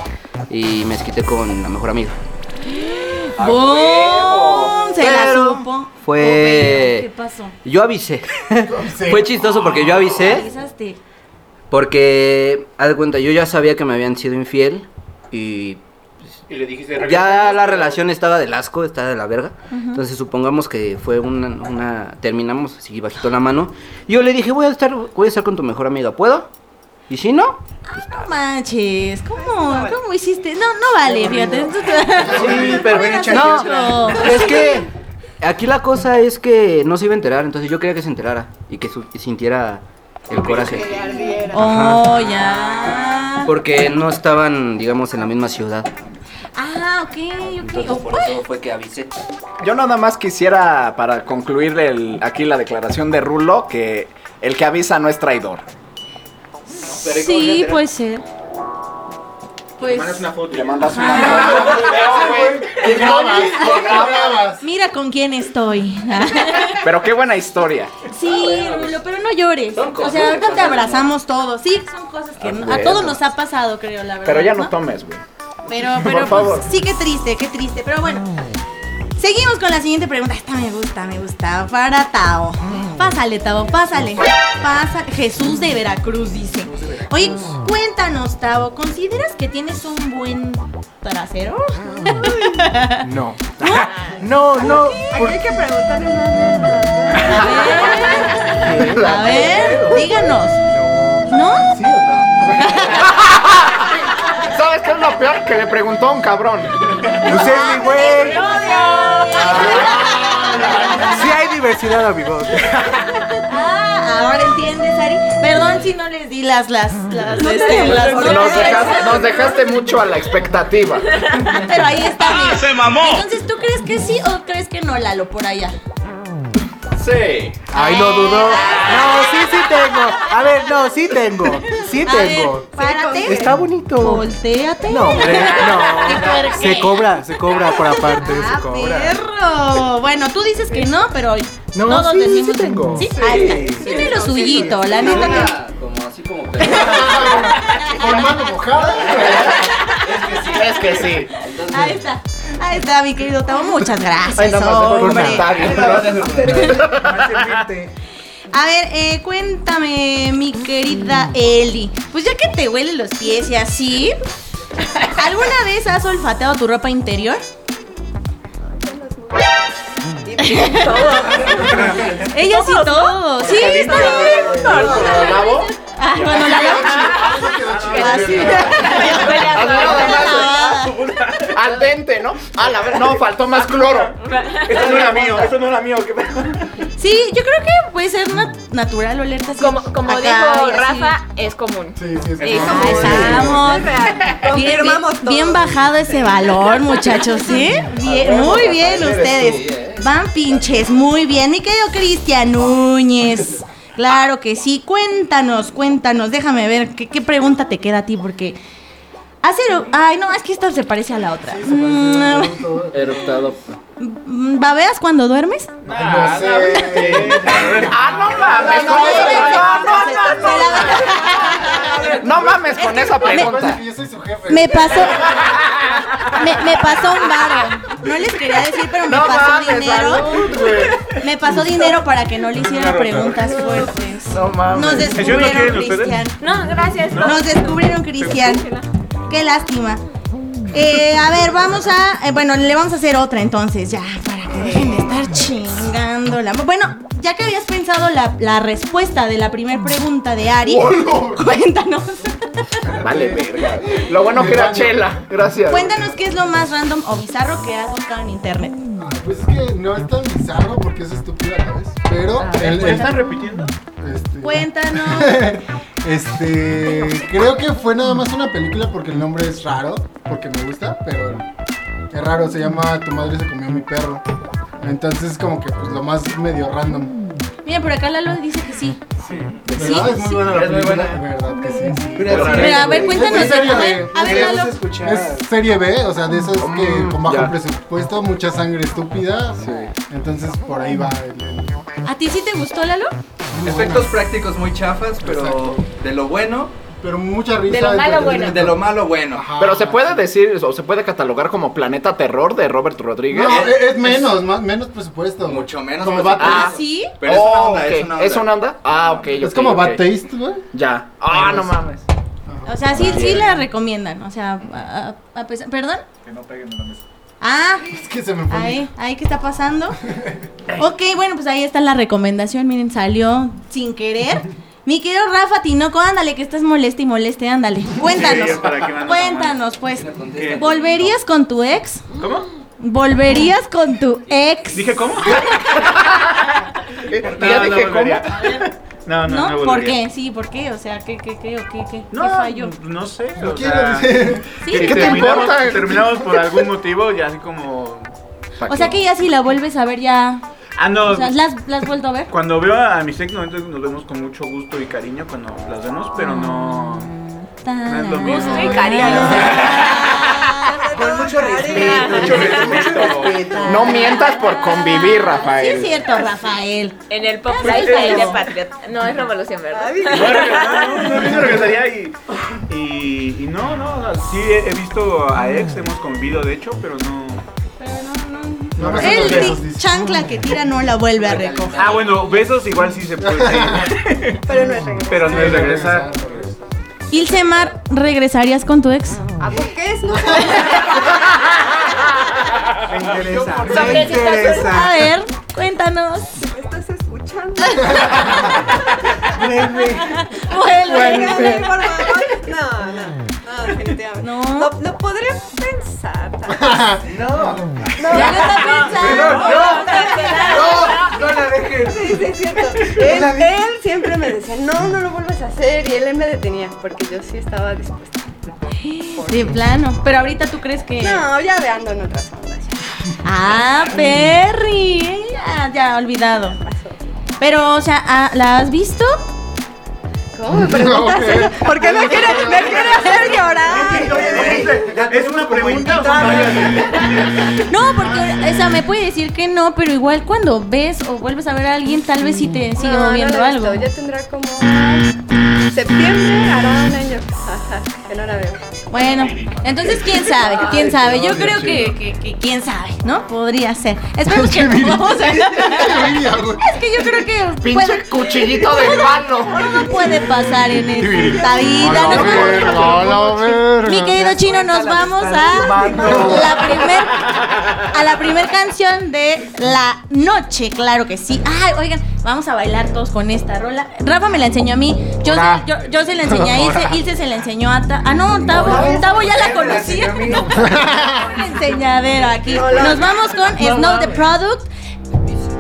[SPEAKER 5] Y me desquité con la mejor amiga.
[SPEAKER 2] ¡Bum! Se la
[SPEAKER 5] Pero
[SPEAKER 2] supo.
[SPEAKER 5] fue-
[SPEAKER 2] ¿Qué pasó?
[SPEAKER 5] Yo avisé. fue chistoso porque yo avisé.
[SPEAKER 2] Avisaste.
[SPEAKER 5] Porque, haz de cuenta, yo ya sabía que me habían sido infiel. Y
[SPEAKER 6] Y le dijiste,
[SPEAKER 5] ya la relación estaba del asco, estaba de la verga. Entonces supongamos que fue una, una- terminamos así bajito la mano. Y yo le dije, voy a estar, voy a estar con tu mejor amiga, ¿puedo? Y si no,
[SPEAKER 2] No manches, ¿cómo, cómo hiciste? No, no vale, fíjate. (laughs)
[SPEAKER 5] sí, pero no, es que aquí la cosa es que no se iba a enterar, entonces yo quería que se enterara y que sintiera el coraje.
[SPEAKER 2] Oh, ya.
[SPEAKER 5] Porque no estaban, digamos, en la misma ciudad.
[SPEAKER 2] Ah, ok, ok.
[SPEAKER 5] Entonces
[SPEAKER 2] Oh,
[SPEAKER 5] por eso fue que avisé.
[SPEAKER 3] Yo nada más quisiera, para concluir el- aquí la declaración de Rulo, que el que avisa no es traidor.
[SPEAKER 2] Sí, puede ser. Pues,
[SPEAKER 6] Mandas una foto.
[SPEAKER 3] Le mandas una
[SPEAKER 4] ¿Qué grabas? ¿Qué grabas?
[SPEAKER 2] mira con quién estoy. (laughs)
[SPEAKER 3] Pero qué buena historia.
[SPEAKER 2] Sí, Rulo, pero no llores. O sea, ahorita te abrazamos todos. Sí, son cosas que no- a todos nos ha pasado, creo, la verdad.
[SPEAKER 3] Pero ya no tomes, güey.
[SPEAKER 2] Pero, pero
[SPEAKER 3] Por favor.
[SPEAKER 2] pues, sí, qué triste, qué triste. Pero bueno, seguimos con la siguiente pregunta. Esta me gusta, me gusta. Para Tao. Pásale, Tao, pásale. Pasa. Jesús de Veracruz dice. Oye, cuéntanos, Tao. ¿Consideras que tienes un buen trasero? (laughs)
[SPEAKER 9] No. No, no.
[SPEAKER 7] Aquí hay que preguntarle
[SPEAKER 2] A ver, a ver, díganos. ¿No?
[SPEAKER 9] ¿Sí o no?
[SPEAKER 3] ¿Sabes qué es lo peor? Que le preguntó a un cabrón.
[SPEAKER 9] Es mi güey. Diversidad, amigos.
[SPEAKER 2] Ah, ahora entiendes, Ari. Perdón si no les di las, las, las, este, las
[SPEAKER 3] Nos dejaste, nos dejaste mucho a la expectativa.
[SPEAKER 2] Pero ahí está, mira. ¡Se mamó! Entonces, ¿tú crees que sí o crees que no, Lalo, por allá?
[SPEAKER 3] Sí.
[SPEAKER 9] Ay, no dudo. No, sí, sí tengo. A ver, no, sí tengo. Sí
[SPEAKER 2] A ver,
[SPEAKER 9] tengo.
[SPEAKER 2] párate.
[SPEAKER 9] Está bonito.
[SPEAKER 2] Voltéate.
[SPEAKER 9] No, hombre, (laughs)
[SPEAKER 2] ¿Y
[SPEAKER 9] no.
[SPEAKER 2] por qué?
[SPEAKER 9] Se cobra, se cobra por aparte,
[SPEAKER 2] Ah,
[SPEAKER 9] se cobra.
[SPEAKER 2] perro. Bueno, tú dices que no, pero
[SPEAKER 9] No,
[SPEAKER 2] todos
[SPEAKER 9] sí,
[SPEAKER 2] decimos
[SPEAKER 9] sí tengo.
[SPEAKER 2] ¿Sí?
[SPEAKER 9] Sí.
[SPEAKER 2] Ahí está. Tiene lo suyito, la neta que...
[SPEAKER 5] Como así como
[SPEAKER 4] Con mano mojada.
[SPEAKER 3] Es que sí.
[SPEAKER 2] Ahí está. Ahí está, mi querido Tavo. Muchas gracias,
[SPEAKER 3] Ay,
[SPEAKER 2] hombre. A ver, eh, cuéntame, mi querida Eli. Pues ya que te huelen los pies y así, ¿alguna vez has olfateado tu ropa interior? Ella sí todo. Sí, está bien. Ah, bueno, la.
[SPEAKER 3] Al dente, ¿no? A la ver, no, faltó más cloro.
[SPEAKER 6] Eso no era mío, eso no era mío.
[SPEAKER 2] Sí, yo creo que puede ser nat- natural olerte así.
[SPEAKER 8] Como, como
[SPEAKER 2] acá
[SPEAKER 8] dijo. Rafa, es común.
[SPEAKER 4] Sí, sí, es
[SPEAKER 2] Ahí estamos. Bien, bien,
[SPEAKER 7] Confirmamos todo.
[SPEAKER 2] bien bajado ese valor, muchachos, ¿sí? Bien, muy bien ustedes. Van pinches, muy bien. Mi querido Cristian Núñez. Claro que sí. Cuéntanos, cuéntanos. Déjame ver qué, qué pregunta te queda a ti, porque. Hacer. Ay, no, es que esta se parece a la otra. Mm,
[SPEAKER 3] Eructado.
[SPEAKER 2] mm, ¿Babeas cuando duermes?
[SPEAKER 3] Ah, no mames, con esa- no mames con esa pregunta.
[SPEAKER 4] Yo.
[SPEAKER 2] Me pasó. Me, pasó un varo. No les quería decir, pero me
[SPEAKER 3] No
[SPEAKER 2] pasó
[SPEAKER 3] mames,
[SPEAKER 2] dinero. Me pasó dinero para que no le hiciera preguntas fuertes.
[SPEAKER 3] No mames.
[SPEAKER 2] Nos
[SPEAKER 6] ¿En serio no
[SPEAKER 2] descubrieron? Cristian.
[SPEAKER 8] No, gracias.
[SPEAKER 2] Nos descubrieron, Cristian. Qué lástima. Eh, a ver, vamos a. eh, bueno, le vamos a hacer otra entonces, ya, para que dejen de estar chingándola. Bueno, ya que habías pensado la, la respuesta de la primera pregunta de Ari, (laughs) cuéntanos.
[SPEAKER 3] Vale, verga. Lo bueno que era chela. Gracias.
[SPEAKER 2] Cuéntanos qué es lo más random o bizarro que has buscado en internet.
[SPEAKER 4] Pues es que no es tan bizarro porque es estúpida a la vez. Pero el, el-
[SPEAKER 6] ¿Están repitiendo?
[SPEAKER 4] Este,
[SPEAKER 2] Cuéntanos. (laughs)
[SPEAKER 4] este, creo que fue nada más una película porque el nombre es raro, porque me gusta, pero es raro, se llama Tu madre se comió a mi perro. Entonces es como que pues lo más medio random.
[SPEAKER 2] Mira, por acá Lalo dice que sí.
[SPEAKER 4] ¿Verdad? es muy buena la
[SPEAKER 5] Es muy buena.
[SPEAKER 4] ¿Verdad que sí? sí.
[SPEAKER 2] Pero a ver, cuéntanos.
[SPEAKER 4] Es serie
[SPEAKER 2] A ver, a ver, Lalo.
[SPEAKER 4] Es serie B, o sea, de esas que con bajo
[SPEAKER 3] ya.
[SPEAKER 4] presupuesto, mucha sangre estúpida. Entonces por ahí va el-
[SPEAKER 2] ¿A ti sí te gustó, Lalo?
[SPEAKER 4] muy
[SPEAKER 10] Efectos prácticos muy chafas, pero
[SPEAKER 4] Exacto.
[SPEAKER 10] de lo bueno,
[SPEAKER 4] Pero mucha risa.
[SPEAKER 8] De lo malo,
[SPEAKER 4] entretenimiento.
[SPEAKER 10] de lo malo bueno.
[SPEAKER 4] Ajá.
[SPEAKER 3] Pero se puede decir, o se puede catalogar como Planeta Terror de Robert Rodríguez.
[SPEAKER 4] No, es, es menos, más, menos presupuesto.
[SPEAKER 10] Mucho menos
[SPEAKER 4] Como. Bad
[SPEAKER 3] Ah.
[SPEAKER 2] ¿Sí?
[SPEAKER 10] Pero es una
[SPEAKER 3] Oh,
[SPEAKER 10] onda, es una onda.
[SPEAKER 3] ¿Es una onda? Ah, ok.
[SPEAKER 4] Es
[SPEAKER 3] ok,
[SPEAKER 4] como
[SPEAKER 3] ok.
[SPEAKER 4] Bad Taste, güey.
[SPEAKER 3] Ya. Ah, no mames.
[SPEAKER 2] O sea, sí, sí la recomiendan. O sea, a, a- a pesar- ¿Perdón?
[SPEAKER 6] Que no peguen en la mesa.
[SPEAKER 2] Ah, (laughs)
[SPEAKER 4] Es que se me fue.
[SPEAKER 2] ahí, ahí, ¿qué está pasando? Ok, bueno, pues ahí está la recomendación. Miren, salió sin querer. Mi querido Rafa Tinoco, ándale, que estás moleste y moleste, ándale. Cuéntanos.
[SPEAKER 6] Sí, para que me ando
[SPEAKER 2] Cuéntanos, pues.
[SPEAKER 6] ¿Qué?
[SPEAKER 2] ¿Volverías con tu ex?
[SPEAKER 6] ¿Cómo?
[SPEAKER 2] ¿Volverías con tu ex?
[SPEAKER 6] ¿Dije cómo? (laughs)
[SPEAKER 3] Ya dije cómo. (laughs)
[SPEAKER 6] No, no,
[SPEAKER 2] ¿No?
[SPEAKER 6] no.
[SPEAKER 2] ¿Por qué? Sí, ¿por qué? O sea, ¿qué, qué, qué, o qué, qué?
[SPEAKER 6] No,
[SPEAKER 2] ¿Qué falló?
[SPEAKER 6] no sé.
[SPEAKER 4] No
[SPEAKER 6] o sea, que
[SPEAKER 3] ¿Qué te importa?
[SPEAKER 6] Terminamos por algún motivo y así como.
[SPEAKER 3] ¿Pa'
[SPEAKER 2] O sea
[SPEAKER 3] qué?
[SPEAKER 2] que ya si la vuelves a ver ya...
[SPEAKER 6] Ah, no.
[SPEAKER 2] O sea, ¿la has, vuelto a ver?
[SPEAKER 6] Cuando veo a mis ex, normalmente nos vemos con mucho gusto y cariño cuando las vemos, pero no. No es lo mismo.
[SPEAKER 8] Gusto y cariño.
[SPEAKER 9] Con mucho respeto.
[SPEAKER 6] Mucho respeto.
[SPEAKER 3] No mientas por convivir,
[SPEAKER 2] Sí
[SPEAKER 3] Rafael.
[SPEAKER 2] es cierto, Rafael.
[SPEAKER 8] En el pop de
[SPEAKER 2] todo.
[SPEAKER 8] Patriot. No, es revolución, ¿verdad?
[SPEAKER 6] No, no, no, no, no regresaría y, y, y no, no, o sea, sí he, he visto a ex, hemos convivido de hecho, pero no.
[SPEAKER 4] No
[SPEAKER 2] El
[SPEAKER 4] besos,
[SPEAKER 2] chancla que tira no la vuelve a recoger.
[SPEAKER 6] Ah, bueno, besos igual sí se puede. (laughs)
[SPEAKER 7] Pero no es regresar.
[SPEAKER 6] pero no es regresar.
[SPEAKER 2] Ilsemar, ¿regresarías con tu ex?
[SPEAKER 7] ¿A por qué es? No (laughs)
[SPEAKER 9] Me interesa.
[SPEAKER 2] A ver, cuéntanos.
[SPEAKER 7] ¿Me estás escuchando? (laughs)
[SPEAKER 9] Vuelve.
[SPEAKER 2] Vuelve.
[SPEAKER 7] Dígame, por favor. No, no. No, definitivamente.
[SPEAKER 2] No.
[SPEAKER 7] Lo, lo podría pensar. vez.
[SPEAKER 9] No.
[SPEAKER 2] Ya lo está pensando.
[SPEAKER 9] No, no la dejes.
[SPEAKER 7] Sí, sí, es cierto. Él, él siempre me decía, no, no lo vuelvas a hacer. Y él, él me detenía porque yo sí estaba dispuesta.
[SPEAKER 2] De plano. Pero ahorita tú crees que.
[SPEAKER 7] No, ya veando en otras ondas. ya.
[SPEAKER 2] Ah, Perry. Ya, ya, olvidado. Pero, o sea, ah, ¿la has visto?
[SPEAKER 7] ¿Cómo me preguntas eso? ¿Por qué me quiere, me quiere hacer llorar?
[SPEAKER 6] Es una pregunta.
[SPEAKER 2] No, porque, o sea, me puede decir que no, pero igual cuando ves o vuelves a ver a alguien, tal vez sí te sigue
[SPEAKER 7] No,
[SPEAKER 2] moviendo algo.
[SPEAKER 7] visto, Ya tendrá como septiembre hará un año. Ajá, que no la veo.
[SPEAKER 2] Bueno, entonces quién sabe, quién sabe. Yo creo que, que- que quién sabe, ¿no? Podría ser. Esperemos que no. Vamos (laughs) a (laughs) Es que yo creo que
[SPEAKER 3] Pinche
[SPEAKER 2] puede-
[SPEAKER 3] cuchillito de mano.
[SPEAKER 2] todo puede pasar en esta vida.
[SPEAKER 4] La verga.
[SPEAKER 2] Mi querido chino, nos vamos a la primer a la primer canción de la noche, claro que sí. Ay, oigan, vamos a bailar todos con esta rola. Rafa me la enseñó a mí, yo, se, yo, yo se la enseñé a Ilse, (laughs) Ilse se la enseñó a Ta- Ah, no, Tavo, Tavo ya la conocía. Un (laughs) enseñadero aquí. Nos vamos con Snow the Product.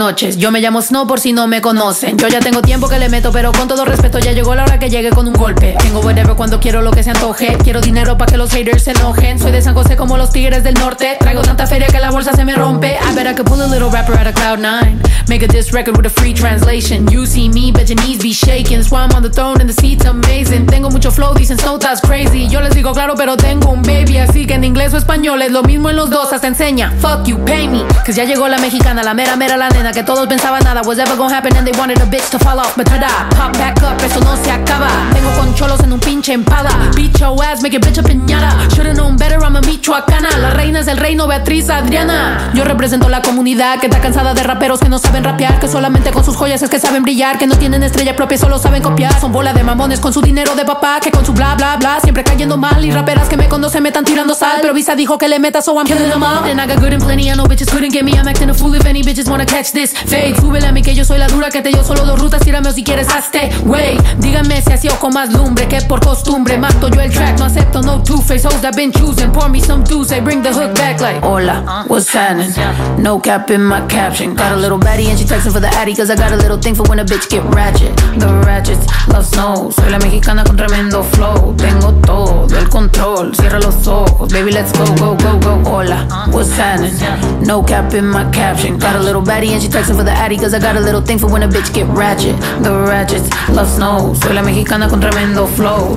[SPEAKER 11] Yo me llamo Snow por si no me conocen. Yo ya tengo tiempo que le meto Pero con todo respeto ya llegó la hora que llegue con un golpe. Tengo whatever cuando quiero lo que se antoje. Quiero dinero para que los haters se enojen. Soy de San José como los tigres del norte. Traigo tanta feria que la bolsa se me rompe. I bet I could pull a little rapper out of cloud nine. Make a diss record with a free translation. You see me, bet your knees be shaking. That's I'm on the throne and the seat's amazing. Tengo mucho flow, dicen Snow that's crazy. Yo les digo claro, pero tengo un baby. Así que en inglés o español es lo mismo en los dos. Hasta enseña, fuck you, pay me. Cause ya llegó la mexicana, la mera mera la nena Que todos pensaban nada. Was ever gonna happen And they wanted a bitch to fall off But tada, pop back up, eso no se acaba. Tengo con cholos your ass, make a bitch a piñata. Should've known better, I'm a michoacana La reina es el reino, Beatriz Adriana. Yo represento la comunidad que está cansada de raperos que no saben rapear Que solamente con sus joyas es que saben brillar Que no tienen estrella propia, solo saben copiar. Son bola de mamones con su dinero de papá Que con su bla bla bla siempre cayendo mal. Y raperas que me conocen me están tirando sal. Pero Visa dijo que le meta, so I'm killing them I got good and plenty, I know bitches couldn't get me. I'm acting a fool if any bitches wanna catch this Fade, súbele a mí que yo soy la dura Que te dio solo dos rutas, tírame o si quieres hazte Wey, díganme si así o con más lumbre Que por costumbre mato yo el track No acepto no two-face hoes that been choosing Pour me some juice, I bring the hook back like Hola, what's happening? No cap in my caption Got a little baddie and she texting for the addy Cause I got a little thing for when a bitch get ratchet The ratchets love snow Soy la mexicana con tremendo flow Tengo todo el control Cierra los ojos, baby let's go, go, go, go Hola, what's happening? No cap in my caption Got a little baddie and she texting for the addy Cause I got a little thing for when a bitch get ratchet The ratchets love snow Soy la mexicana con tremendo flow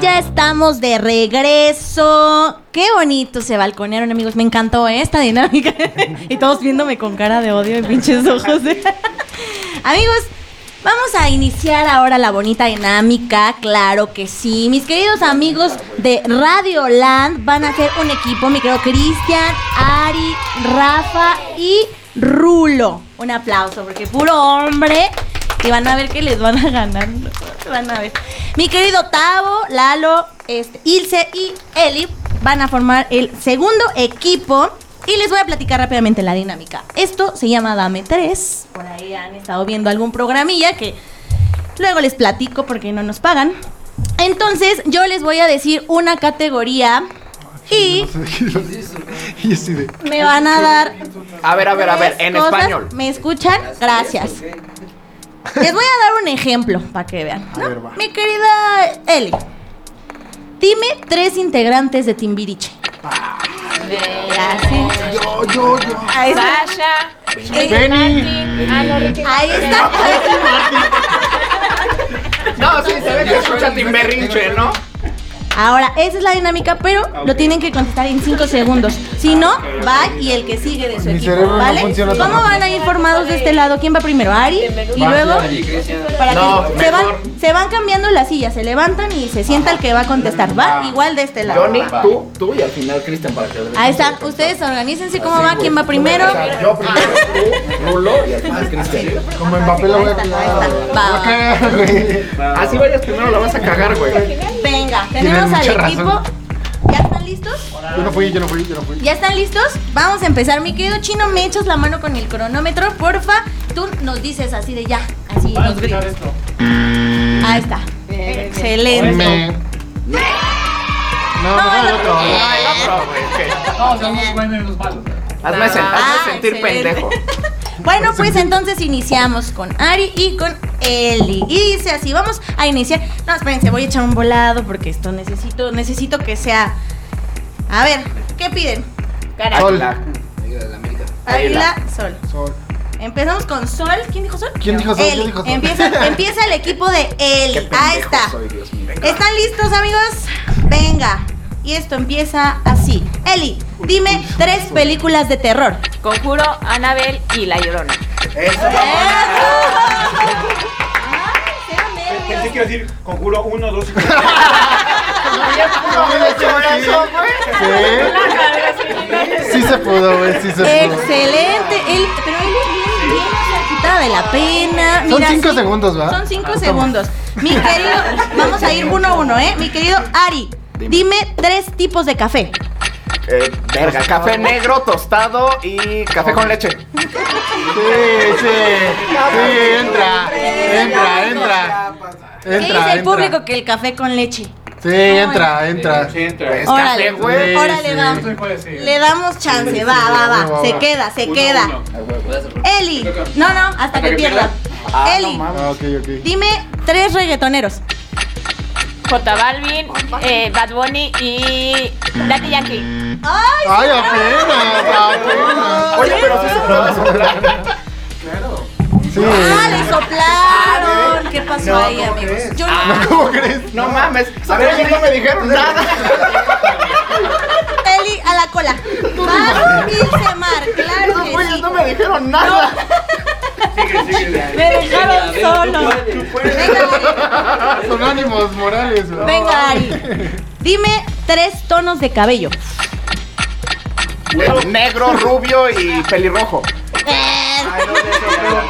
[SPEAKER 2] ya estamos de regreso. Qué bonito se balconearon, amigos. Me encantó ¿eh? esta dinámica. (laughs) y todos viéndome con cara de odio y pinches ojos. (laughs) amigos, vamos a iniciar ahora la bonita dinámica. Claro que sí. Mis queridos amigos de Radio Land van a hacer un equipo. Mi querido Cristian, Ari, Rafa y Rulo. Un aplauso, porque puro hombre. Y van a ver que les van a ganar. Van a ver. Mi querido Tavo, Lalo, este, Ilse y Eli van a formar el segundo equipo. Y les voy a platicar rápidamente la dinámica. Esto se llama Dame 3. Por ahí han estado viendo algún programilla que luego les platico porque no nos pagan. Entonces, yo les voy a decir una categoría y (laughs) me van a dar
[SPEAKER 3] A ver, a ver, a ver, en
[SPEAKER 2] cosas.
[SPEAKER 3] español.
[SPEAKER 2] ¿Me escuchan? Gracias. Les voy a dar un ejemplo para que vean. ¿no?
[SPEAKER 4] A ver, va.
[SPEAKER 2] Mi querida Eli, dime tres integrantes de Timbiriche. Gracias.
[SPEAKER 4] Yo, yo, yo.
[SPEAKER 2] Ahí está.
[SPEAKER 8] Sasha.
[SPEAKER 4] Benny.
[SPEAKER 8] Ah, no, Ricky.
[SPEAKER 2] Ahí está. (laughs)
[SPEAKER 3] No, sí, se ve que escucha Timberrinche, ¿no?
[SPEAKER 2] Ahora, esa es la dinámica, pero lo tienen que contestar en 5 segundos. Si no, va y el que sigue de su
[SPEAKER 4] Mi
[SPEAKER 2] equipo,
[SPEAKER 4] cerebro no
[SPEAKER 2] ¿vale?
[SPEAKER 4] funciona tan
[SPEAKER 2] ¿Cómo van a ir formados de este lado? ¿Quién va primero? ¿Ari? Y luego para
[SPEAKER 3] No,
[SPEAKER 2] que se van,
[SPEAKER 3] mejor.
[SPEAKER 2] se van cambiando las sillas, se levantan y se sienta el que va a contestar. Va igual de este lado.
[SPEAKER 3] Johnny, tú, tú y al final Cristian para que
[SPEAKER 2] Ahí está, ustedes organícense cómo va, quién va primero.
[SPEAKER 3] Yo primero, tú, Rulo y al final Cristian.
[SPEAKER 4] Como Mbappé lo voy a tirar.
[SPEAKER 2] Va. (laughs)
[SPEAKER 4] Ok, güey.
[SPEAKER 3] Así vayas primero, la vas a cagar, güey.
[SPEAKER 2] Venga, tenemos al
[SPEAKER 4] razón.
[SPEAKER 2] equipo. ¿Ya están listos?
[SPEAKER 4] Yo no fui, yo no fui, yo no fui.
[SPEAKER 2] ¿Ya están listos? Vamos a empezar. Mi querido chino, me echas la mano con el cronómetro, porfa. Tú nos dices así de ya, así nos gritas. Ahí está. Excelente.
[SPEAKER 4] No,
[SPEAKER 2] No,
[SPEAKER 4] no,
[SPEAKER 2] el otro.
[SPEAKER 3] Ay, el otro, güey.
[SPEAKER 1] No, somos buenos y los malos.
[SPEAKER 3] Hazme, sen- hazme
[SPEAKER 2] Ah,
[SPEAKER 3] sentir
[SPEAKER 2] excelente.
[SPEAKER 3] pendejo.
[SPEAKER 2] Bueno, pues entonces iniciamos con Ari y con Eli. Y dice así, vamos a iniciar. No, espérense, voy a echar un volado porque esto necesito, necesito que sea. A ver, ¿qué piden?
[SPEAKER 4] Sol.
[SPEAKER 2] Águila, sol.
[SPEAKER 4] Sol.
[SPEAKER 2] Empezamos con Sol. ¿Quién dijo Sol?
[SPEAKER 4] ¿Quién dijo Sol?
[SPEAKER 2] Eli.
[SPEAKER 4] ¿Quién dijo Sol?
[SPEAKER 2] Empieza, (laughs) empieza el equipo de
[SPEAKER 3] Qué
[SPEAKER 2] Eli.
[SPEAKER 3] pendejo
[SPEAKER 2] Ahí está.
[SPEAKER 3] soy, Dios mío.
[SPEAKER 2] ¿Están listos, amigos? Venga. Y esto empieza así. Eli, dime tres películas de terror.
[SPEAKER 8] Conjuro, Annabelle y La Llorona.
[SPEAKER 6] Pensé que iba a decir conjuro 1, 2 y
[SPEAKER 4] Sí. Sí se pudo, güey, sí se pudo.
[SPEAKER 2] Excelente. Él, pero él es bien, bien, quitada de la pena.
[SPEAKER 4] Son
[SPEAKER 2] Mira,
[SPEAKER 4] cinco
[SPEAKER 2] sí,
[SPEAKER 4] segundos, ¿va?
[SPEAKER 2] Son cinco
[SPEAKER 4] Estamos.
[SPEAKER 2] segundos. Mi querido, vamos a ir uno a uno, ¿eh? Mi querido Ari, dime tres tipos de café.
[SPEAKER 3] Eh, verga, café negro, tostado y café con leche.
[SPEAKER 4] Sí, sí. Sí, entra. Entra, entra.
[SPEAKER 2] ¿Qué dice
[SPEAKER 4] Entra,
[SPEAKER 2] el público
[SPEAKER 4] entra.
[SPEAKER 2] que el café con leche?
[SPEAKER 4] Sí, entra, entra.
[SPEAKER 3] Es
[SPEAKER 2] Órale,
[SPEAKER 3] café, güey.
[SPEAKER 4] Sí,
[SPEAKER 2] órale,
[SPEAKER 4] sí.
[SPEAKER 2] va. Le damos chance, va, va,
[SPEAKER 4] va,
[SPEAKER 2] Se
[SPEAKER 4] va.
[SPEAKER 2] queda, se queda. Eli, no, no, hasta que pierda.
[SPEAKER 3] Ah, no
[SPEAKER 2] Eli,
[SPEAKER 3] mames.
[SPEAKER 4] Ah, ok, ok.
[SPEAKER 2] dime tres reggaetoneros.
[SPEAKER 8] J Balvin, eh, Bad Bunny y Daddy Yankee.
[SPEAKER 2] ¡Ay!
[SPEAKER 4] Ay, apenas, apenas.
[SPEAKER 3] Oye, pero sí se puede soplar.
[SPEAKER 4] Sí.
[SPEAKER 2] ¡Ah, le soplaron! ¿Qué pasó ahí, amigos? Yo no.
[SPEAKER 4] ¿Cómo crees?
[SPEAKER 3] No mames, a ver, ellos no me dijeron nada.
[SPEAKER 2] Eli, a la cola. Mar, Ilse Mar, claro
[SPEAKER 3] Esos
[SPEAKER 2] que
[SPEAKER 3] güeyes
[SPEAKER 2] sí.
[SPEAKER 3] no me dijeron nada.
[SPEAKER 2] Me dejaron solo. Venga, Ari.
[SPEAKER 4] Son ánimos morales, güey.
[SPEAKER 2] Venga, Ari. Dime tres tonos de cabello.
[SPEAKER 3] Negro, rubio y pelirrojo.
[SPEAKER 2] A la cola.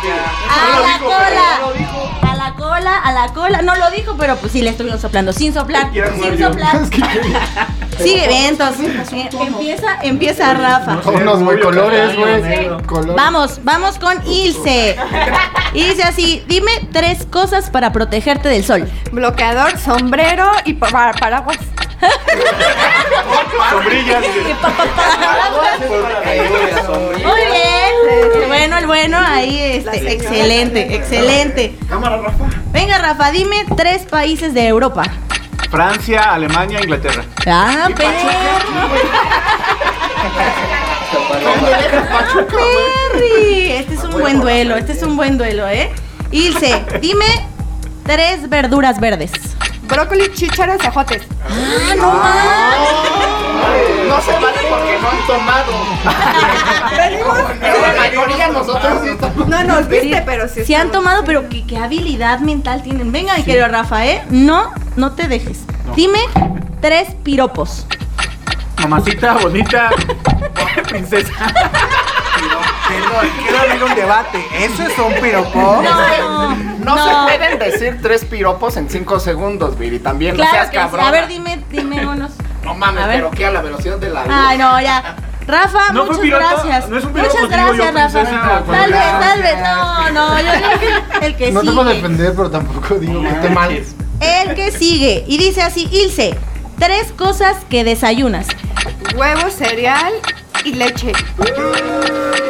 [SPEAKER 2] A la cola, a la cola. No lo dijo, pero pues sí le estuvimos soplando. Sin soplar. Sin soplar.
[SPEAKER 4] Es que (laughs)
[SPEAKER 2] Sigue bien, entonces. Empieza, empieza Rafa.
[SPEAKER 4] Tonos, güey, colores, güey.
[SPEAKER 2] Vamos, vamos con Ilse. Dice así, dime tres cosas para protegerte del sol.
[SPEAKER 7] Bloqueador, sombrero y pa- pa- paraguas.
[SPEAKER 6] Sombrillas.
[SPEAKER 2] Muy bien. Bueno, el bueno, ahí este, excelente, excelente.
[SPEAKER 3] Cámara, Rafa.
[SPEAKER 2] Venga, Rafa, dime tres países de Europa.
[SPEAKER 6] Francia, Alemania, Inglaterra.
[SPEAKER 2] Ah, perro. Perry. Este es un buen duelo, este es un buen duelo, ¿eh? Ilse, dime tres verduras verdes.
[SPEAKER 7] Brócoli, chícharos, ajotes.
[SPEAKER 2] Ah, no más.
[SPEAKER 3] No se vale porque no han tomado. (laughs) Pero la mayoría nosotros sí estamos.
[SPEAKER 7] No nos viste, pero sí.
[SPEAKER 2] Si han tomado, pero qué, qué habilidad mental tienen. Venga, mi querido Rafa, ¿eh? No, no te dejes. Dime tres piropos.
[SPEAKER 6] Mamacita, bonita, princesa.
[SPEAKER 9] Perdón, quiero abrir un debate. ¿Eso es un piropo?
[SPEAKER 2] No,
[SPEAKER 3] No, se pueden decir tres piropos en cinco segundos, Viri. También no seas
[SPEAKER 2] que sí.
[SPEAKER 3] cabrón.
[SPEAKER 2] A ver, dime, dime unos.
[SPEAKER 3] No mames,
[SPEAKER 2] a ver.
[SPEAKER 3] pero ¿qué? A la velocidad de la luz.
[SPEAKER 2] Ay, no, ya. Rafa,
[SPEAKER 6] No
[SPEAKER 2] muchas
[SPEAKER 6] piropo,
[SPEAKER 2] gracias.
[SPEAKER 6] no es un piropo,
[SPEAKER 2] muchas gracias, Rafa.
[SPEAKER 6] princesa,
[SPEAKER 2] Tal vez, tal vez. No, no, yo digo que el que
[SPEAKER 4] No te
[SPEAKER 2] sigue.
[SPEAKER 4] defender, pero tampoco digo que esté mal.
[SPEAKER 2] El que sigue. Y dice así, Ilse, tres cosas que desayunas.
[SPEAKER 7] Huevo, cereal y leche.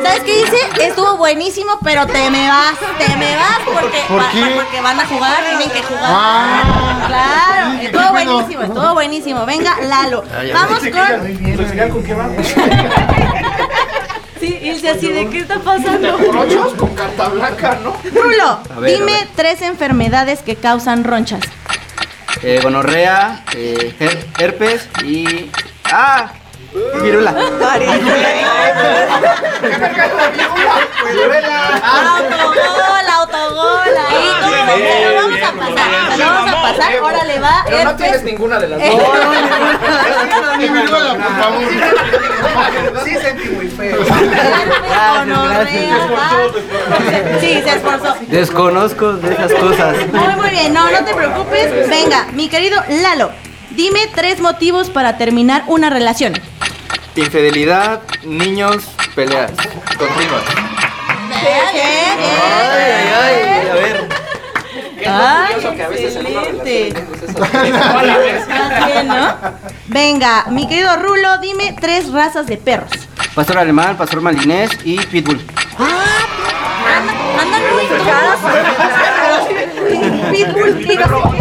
[SPEAKER 2] ¿Sabes qué dice? Estuvo buenísimo, pero te me vas, te me vas porque,
[SPEAKER 4] ¿Por
[SPEAKER 2] va-
[SPEAKER 4] qué?
[SPEAKER 2] porque van a jugar, tienen que jugar.
[SPEAKER 4] Ah.
[SPEAKER 2] Claro,
[SPEAKER 4] Sí,
[SPEAKER 2] estuvo buenísimo, estuvo buenísimo. Venga, Lalo. Vamos con.
[SPEAKER 6] con qué va? (laughs)
[SPEAKER 2] Sí, Ilse, así de qué está pasando.
[SPEAKER 3] Ocho con carta blanca, ¿no?
[SPEAKER 2] Rulo,
[SPEAKER 5] ver,
[SPEAKER 2] dime tres enfermedades que causan ronchas.
[SPEAKER 5] Eh, gonorrea, eh, her- herpes y. ¡Ah! Virula.
[SPEAKER 2] Autogol, autogol. Ahí, ¿cómo? Te lo vamos a pasar. Lo vamos a pasar. Órale, va.
[SPEAKER 3] Pero no tienes ninguna de las (laughs) dos.
[SPEAKER 4] Ni virula, por favor.
[SPEAKER 9] Sí sentí muy feo.
[SPEAKER 2] Gonorrea, (laughs) va. Sí, se esforzó.
[SPEAKER 5] Desconozco de esas cosas.
[SPEAKER 2] Muy, muy bien. No, no te preocupes. Venga, mi querido Lalo. Dime tres motivos para terminar una relación.
[SPEAKER 10] Infidelidad, niños, peleas. Continuas.
[SPEAKER 2] Bien,
[SPEAKER 5] Ay, ay, a ver.
[SPEAKER 2] Ay,
[SPEAKER 3] curioso que a veces en una
[SPEAKER 2] excelente.
[SPEAKER 3] relación (laughs)
[SPEAKER 2] Más bien, ¿no? Venga, mi querido Rulo, dime tres razas de perros.
[SPEAKER 5] Pastor alemán, pastor malinés y pitbull.
[SPEAKER 2] Andan muy todos. Pitbull, digo.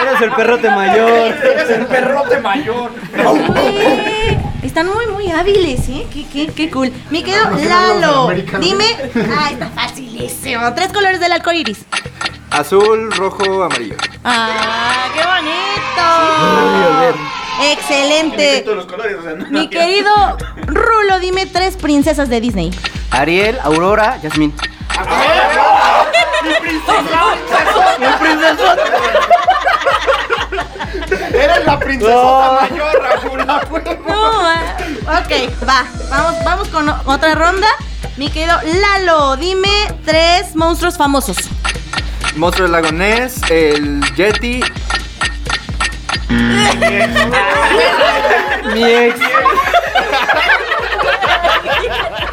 [SPEAKER 5] Eres el perrote mayor.
[SPEAKER 3] Eres el perrote mayor.
[SPEAKER 2] Oye, Están muy, muy hábiles, ¿eh? Qué, qué, qué cool. Mi querido Lalo, dime. Ah, está facilísimo. Tres colores del arco iris.
[SPEAKER 10] Azul, rojo, amarillo.
[SPEAKER 2] ¡Ah, qué bonito! Excelente.
[SPEAKER 6] Todos los colores, o sea, no-
[SPEAKER 2] Mi querido Rulo, dime tres princesas de Disney.
[SPEAKER 5] Ariel, Aurora, Yasmín.
[SPEAKER 3] Eres la princesota mayor, Raúl.
[SPEAKER 2] No, ah, ok, va. Vamos, vamos con otra ronda. Mi querido Lalo, dime tres monstruos famosos.
[SPEAKER 10] Monstruo del lago Ness, el Yeti.
[SPEAKER 5] Mi ex. (laughs)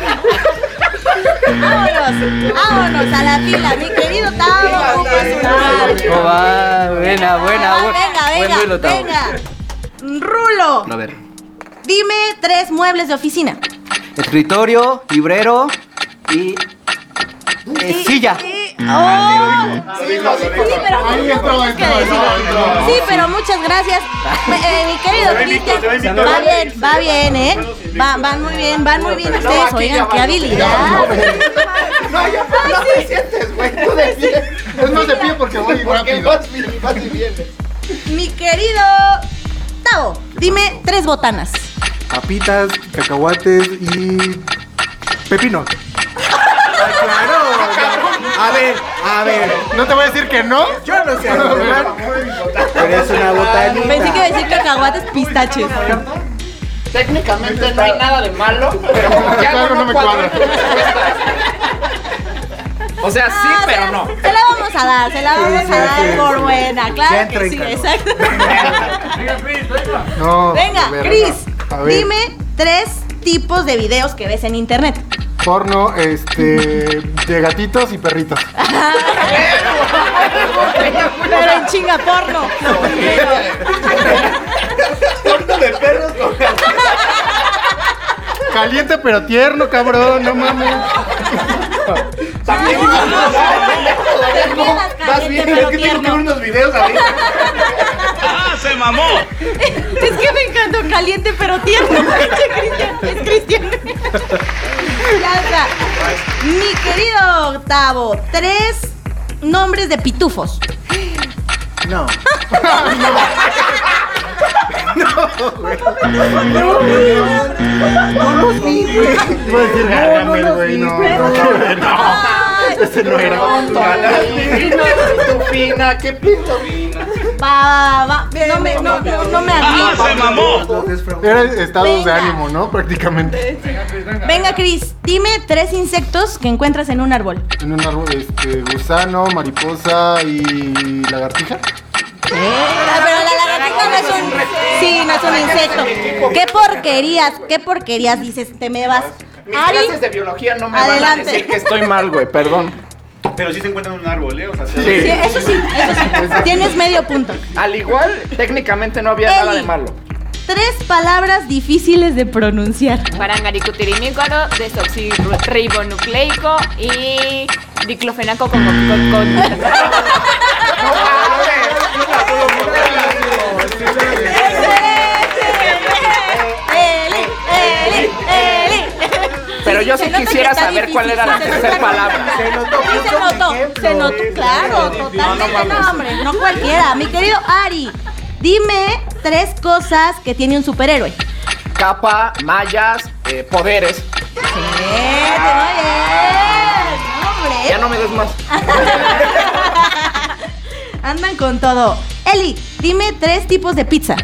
[SPEAKER 2] Vámonos, vámonos a la fila, mi querido Tavo.
[SPEAKER 5] ¿Cómo va? Buena, buena,
[SPEAKER 2] Ah,
[SPEAKER 5] bu-
[SPEAKER 2] venga, venga, venga. Rulo,
[SPEAKER 5] A ver.
[SPEAKER 2] dime tres muebles de oficina.
[SPEAKER 5] Escritorio, librero y. eh, silla.
[SPEAKER 2] Oh, sí, pero muchas gracias. Eh, mi querido Cristian, va bien, va bien, ¿eh? Va, van muy bien, van muy bien ustedes. Oigan, qué habilidad.
[SPEAKER 3] No, ya no te sientes, güey. Tú de pie.
[SPEAKER 4] Es más de pie porque voy
[SPEAKER 3] Porque
[SPEAKER 4] rápido.
[SPEAKER 3] vas y vas y vienes.
[SPEAKER 2] Mi querido Tavo, dime tres botanas.
[SPEAKER 9] Papitas, cacahuates y. Pepino. Ay, claro. A ver, a ver.
[SPEAKER 4] No te voy a decir que no.
[SPEAKER 9] Yo no sé (laughs) pero es una botanita.
[SPEAKER 2] Pensé que iba a decir cacahuates pistaches.
[SPEAKER 3] Técnicamente no hay nada de malo, (laughs) pero como que algo
[SPEAKER 4] Algo no me
[SPEAKER 3] cuadra. O sea, sí,
[SPEAKER 2] Ah, se
[SPEAKER 3] pero
[SPEAKER 2] la-
[SPEAKER 3] no.
[SPEAKER 2] Se la vamos a dar, se la vamos
[SPEAKER 9] sí,
[SPEAKER 2] a dar
[SPEAKER 9] sí,
[SPEAKER 2] por
[SPEAKER 9] sí.
[SPEAKER 2] buena, claro que sí, exacto. (laughs) Venga,
[SPEAKER 4] a ver,
[SPEAKER 2] Chris,
[SPEAKER 4] a ver.
[SPEAKER 2] dime tres tipos de videos que ves en internet.
[SPEAKER 4] Porno, este. De gatitos y perritos. (laughs)
[SPEAKER 2] Pero en chinga porno. lo primero.
[SPEAKER 4] Caliente pero tierno, cabrón. No mames.
[SPEAKER 3] También Vas bien, es que tengo que ver unos videos ahorita.
[SPEAKER 2] Es que me encantó caliente pero tierno. (laughs) Es Cristian. Ya está. Mi querido Octavo, tres nombres de pitufos.
[SPEAKER 9] No. (laughs)
[SPEAKER 4] Iba a decir Gargamel, güey. No, no,
[SPEAKER 2] Ay,
[SPEAKER 4] Ese no era.
[SPEAKER 3] Pitufina, qué pitufina.
[SPEAKER 2] Va, va, va. No me, no, no, no me admiro.
[SPEAKER 4] Era estados de ánimo, ¿no? Prácticamente.
[SPEAKER 2] Venga, Cris, dime tres insectos que encuentras en un árbol.
[SPEAKER 4] En un árbol, este, gusano, mariposa y lagartija.
[SPEAKER 2] Pero no es un. Sí, no es un insecto. ¿Qué porquerías? ¿Qué porquerías dices? Te me vas.
[SPEAKER 3] Mis
[SPEAKER 2] Ari,
[SPEAKER 3] clases de biología no me van a
[SPEAKER 2] Adelante.
[SPEAKER 3] decir que estoy mal, güey, perdón.
[SPEAKER 6] Pero sí se encuentra en un árbol, ¿eh? O sea,
[SPEAKER 2] sí, eso sí, eso sí. (laughs) Tienes medio punto.
[SPEAKER 3] Al igual, técnicamente no había nada de
[SPEAKER 2] Eli.
[SPEAKER 3] malo.
[SPEAKER 2] Tres palabras difíciles de pronunciar.
[SPEAKER 8] Parangaricutirimícuaro, desoxirribonucleico y diclofenaco con... con, con-
[SPEAKER 2] Eli. (laughs) (laughs)
[SPEAKER 3] Pero yo sí quisiera saber cuál era la tercera palabra.
[SPEAKER 9] Se notó
[SPEAKER 2] Sí, se notó, se notó, claro, totalmente no, hombre, no cualquiera. Mi querido Ari, dime tres cosas que tiene un superhéroe.
[SPEAKER 3] capa, mallas, eh, poderes.
[SPEAKER 2] Excelente, muy bien. Hombre.
[SPEAKER 3] Ya no me des más. (laughs)
[SPEAKER 2] Andan con todo. Eli, dime tres tipos de pizza.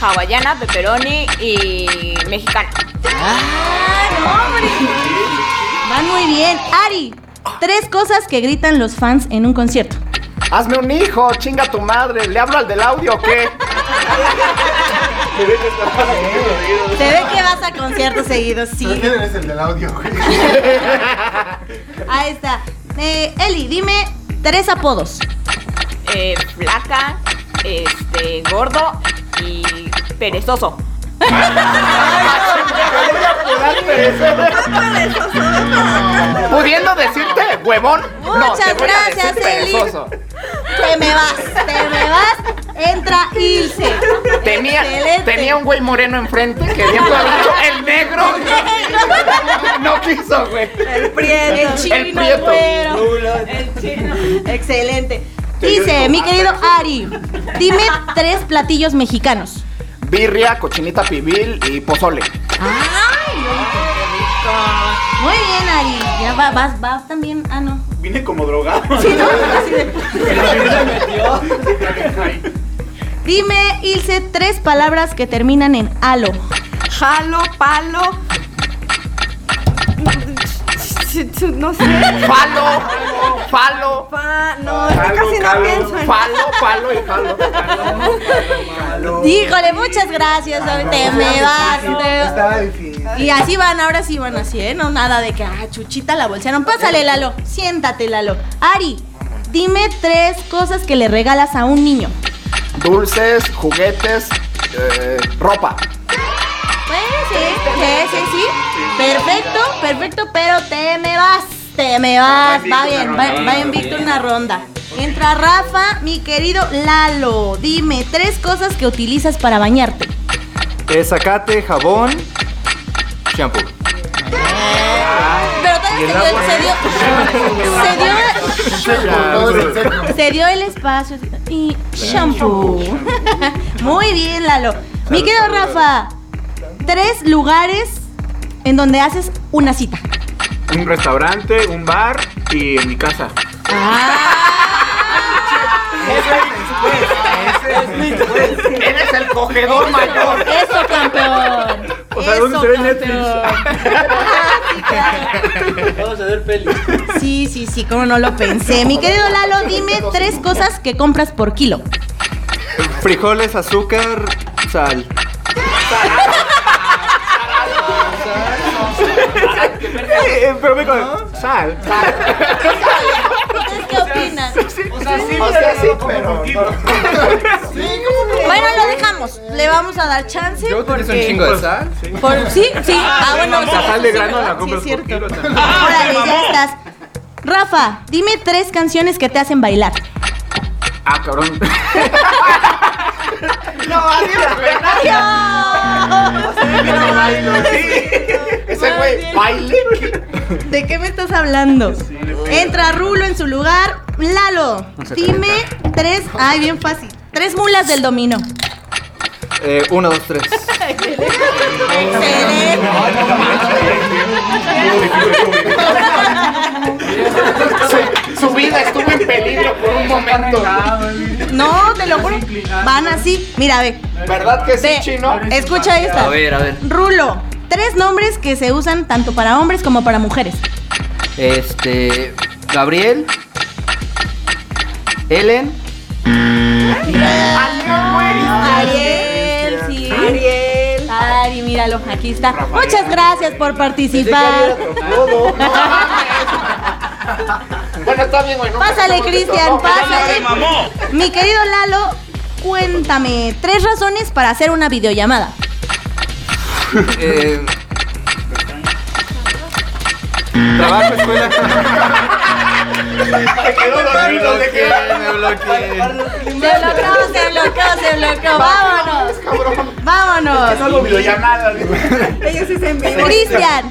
[SPEAKER 8] Hawaiana, pepperoni y mexicana.
[SPEAKER 2] ¡Ah, no, hombre! Van muy bien. Ari, tres cosas que gritan los fans en un concierto.
[SPEAKER 3] Hazme un hijo, chinga tu madre. ¿Le hablo al del audio o qué?
[SPEAKER 2] Se ve que vas a conciertos seguidos, sí.
[SPEAKER 4] ¿Pero quién eres el del audio, güey?
[SPEAKER 2] Ahí está. Eh, Eli, dime tres apodos.
[SPEAKER 8] Eh, flaca, este, gordo y perezoso. (laughs)
[SPEAKER 3] Pudiendo decirte huevón. no,
[SPEAKER 2] Muchas
[SPEAKER 3] te voy a decir
[SPEAKER 2] gracias, Eli.
[SPEAKER 3] perezoso.
[SPEAKER 2] Te me vas, te me vas. Entra Ilse.
[SPEAKER 3] Tenía,
[SPEAKER 2] Excelente.
[SPEAKER 3] tenía un güey moreno enfrente dicho el negro. No quiso, güey.
[SPEAKER 2] El prieto. El chino,
[SPEAKER 3] El prieto.
[SPEAKER 2] güero. El chino. Excelente. Dice, mi querido Ari, dime tres platillos mexicanos.
[SPEAKER 3] Birria, cochinita pibil y pozole.
[SPEAKER 2] ¡Ay, rico! Muy bien, Ari. Ya va- vas, vas también. Ah, no.
[SPEAKER 6] Vine como drogado.
[SPEAKER 2] Sí, ¿no? (laughs) Así de- Dime, Ilse, tres palabras que terminan en alo.
[SPEAKER 7] Jalo, palo. No sé.
[SPEAKER 3] Falo, falo.
[SPEAKER 7] Pa, no, es que casi no pienso en
[SPEAKER 3] Falo, palo y falo. (laughs)
[SPEAKER 2] Híjole, muchas gracias. Te me vas. te-
[SPEAKER 9] Estaba difícil.
[SPEAKER 2] Y así van, ahora sí van así, ¿eh? No nada de que, ah, chuchita la bolsearon. Pásale, Lalo. Siéntate, Lalo. Ari, dime tres cosas que le regalas a un niño.
[SPEAKER 3] Dulces, juguetes, eh, ropa.
[SPEAKER 2] Pues sí, sí, sí, sí. Perfecto, perfecto, pero te me vas. Te me vas. Va bien, va, va invicto una ronda. Entra Rafa, mi querido Lalo. Dime tres cosas que utilizas para bañarte.
[SPEAKER 10] Eh, zacate, jabón, shampoo.
[SPEAKER 2] Pero todavía se dio, se dio, (laughs) se dio, se dio el espacio y shampoo. (laughs) Muy bien, Lalo. Mi querido Rafa, tres lugares en donde haces una cita.
[SPEAKER 6] Un restaurante, un bar y en mi casa.
[SPEAKER 3] Eres el cogedor mayor.
[SPEAKER 2] Eso, campeón.
[SPEAKER 6] O sea, ¿dónde
[SPEAKER 2] Eso,
[SPEAKER 6] se ve Netflix?
[SPEAKER 2] campeón.
[SPEAKER 5] Vamos a ver peli.
[SPEAKER 2] Sí, sí, sí, como no lo pensé. Mi querido Lalo, dime tres cosas que compras por kilo.
[SPEAKER 10] Frijoles, azúcar, sal.
[SPEAKER 6] Pero me con (laughs) sal.
[SPEAKER 2] ¿Ustedes qué opinan?
[SPEAKER 6] O sea, sí,
[SPEAKER 3] O sea, sí,
[SPEAKER 6] pero. (laughs)
[SPEAKER 2] Bueno, lo dejamos. Le vamos a dar chance.
[SPEAKER 10] Yo utilizo un
[SPEAKER 2] porque-
[SPEAKER 10] chingo de sal.
[SPEAKER 2] Por, sí, sí. Ah, bueno,
[SPEAKER 6] La
[SPEAKER 2] sí,
[SPEAKER 6] sal de
[SPEAKER 2] sí,
[SPEAKER 6] grano
[SPEAKER 2] ¿verdad?
[SPEAKER 6] la
[SPEAKER 2] Sí,
[SPEAKER 6] compras
[SPEAKER 2] es
[SPEAKER 6] por
[SPEAKER 2] cierto.
[SPEAKER 6] kilo también. (laughs)
[SPEAKER 2] Órale, ya estás. Rafa, dime tres canciones que te hacen bailar.
[SPEAKER 6] Ah, cabrón.
[SPEAKER 3] No, adiós, güey. Ese güey, baile.
[SPEAKER 2] ¿De qué me estás hablando? Entra Rulo en su lugar. Lalo, dime tres. Ay, bien fácil. Tres mulas del dominó.
[SPEAKER 10] Eh, uno, dos, tres.
[SPEAKER 2] Excelente.
[SPEAKER 3] Su, su vida estuvo en peligro por un momento.
[SPEAKER 2] No, te lo juro. Van así. Mira, ve.
[SPEAKER 3] ¿Verdad que sí,
[SPEAKER 2] Ve.
[SPEAKER 3] chino?
[SPEAKER 2] Escucha esta.
[SPEAKER 5] A ver, a ver.
[SPEAKER 2] Rulo, tres nombres que se usan tanto para hombres como para mujeres.
[SPEAKER 5] Este. Gabriel. Ellen.
[SPEAKER 2] Ariel, sí. Ariel. Míralo, aquí está. Muchas gracias por participar. (laughs)
[SPEAKER 3] Bueno, está bien, güey. no
[SPEAKER 2] Pásale, Cristian, pásale. Mi querido Lalo, cuéntame tres razones para hacer una videollamada.
[SPEAKER 10] Eh, trabajo, escuela.
[SPEAKER 6] Se quedó dormido, le quedó.
[SPEAKER 10] Me bloqueé.
[SPEAKER 2] Se bloqueó, se bloqueó, se bloqueó. Vámonos. Vámonos.
[SPEAKER 6] Hago videollamada.
[SPEAKER 7] Ellos sí se envían.
[SPEAKER 2] Cristian.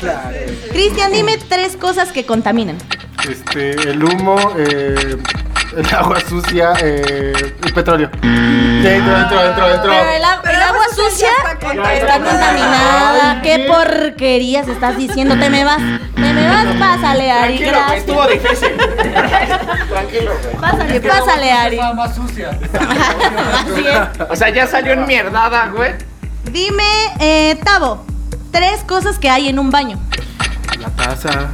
[SPEAKER 2] Cristian, dime tres cosas que contaminan.
[SPEAKER 4] Este, el humo, eh, el agua sucia, eh, el petróleo. Sí, dentro, dentro, dentro, dentro.
[SPEAKER 2] Pero el agua sucia? Está contaminada. ¿Qué porquerías estás diciendo? Te me vas. Te me vas. Pásale, Ari.
[SPEAKER 3] Tranquilo,
[SPEAKER 2] Gracias.
[SPEAKER 3] estuvo difícil. (laughs) Tranquilo, güey.
[SPEAKER 2] Pásale, pásale, Ari.
[SPEAKER 1] más sucia. (laughs)
[SPEAKER 2] Así es.
[SPEAKER 3] O sea, ya salió en mierdada, güey.
[SPEAKER 2] Dime, eh, Tavo, tres cosas que hay en un baño.
[SPEAKER 9] La taza,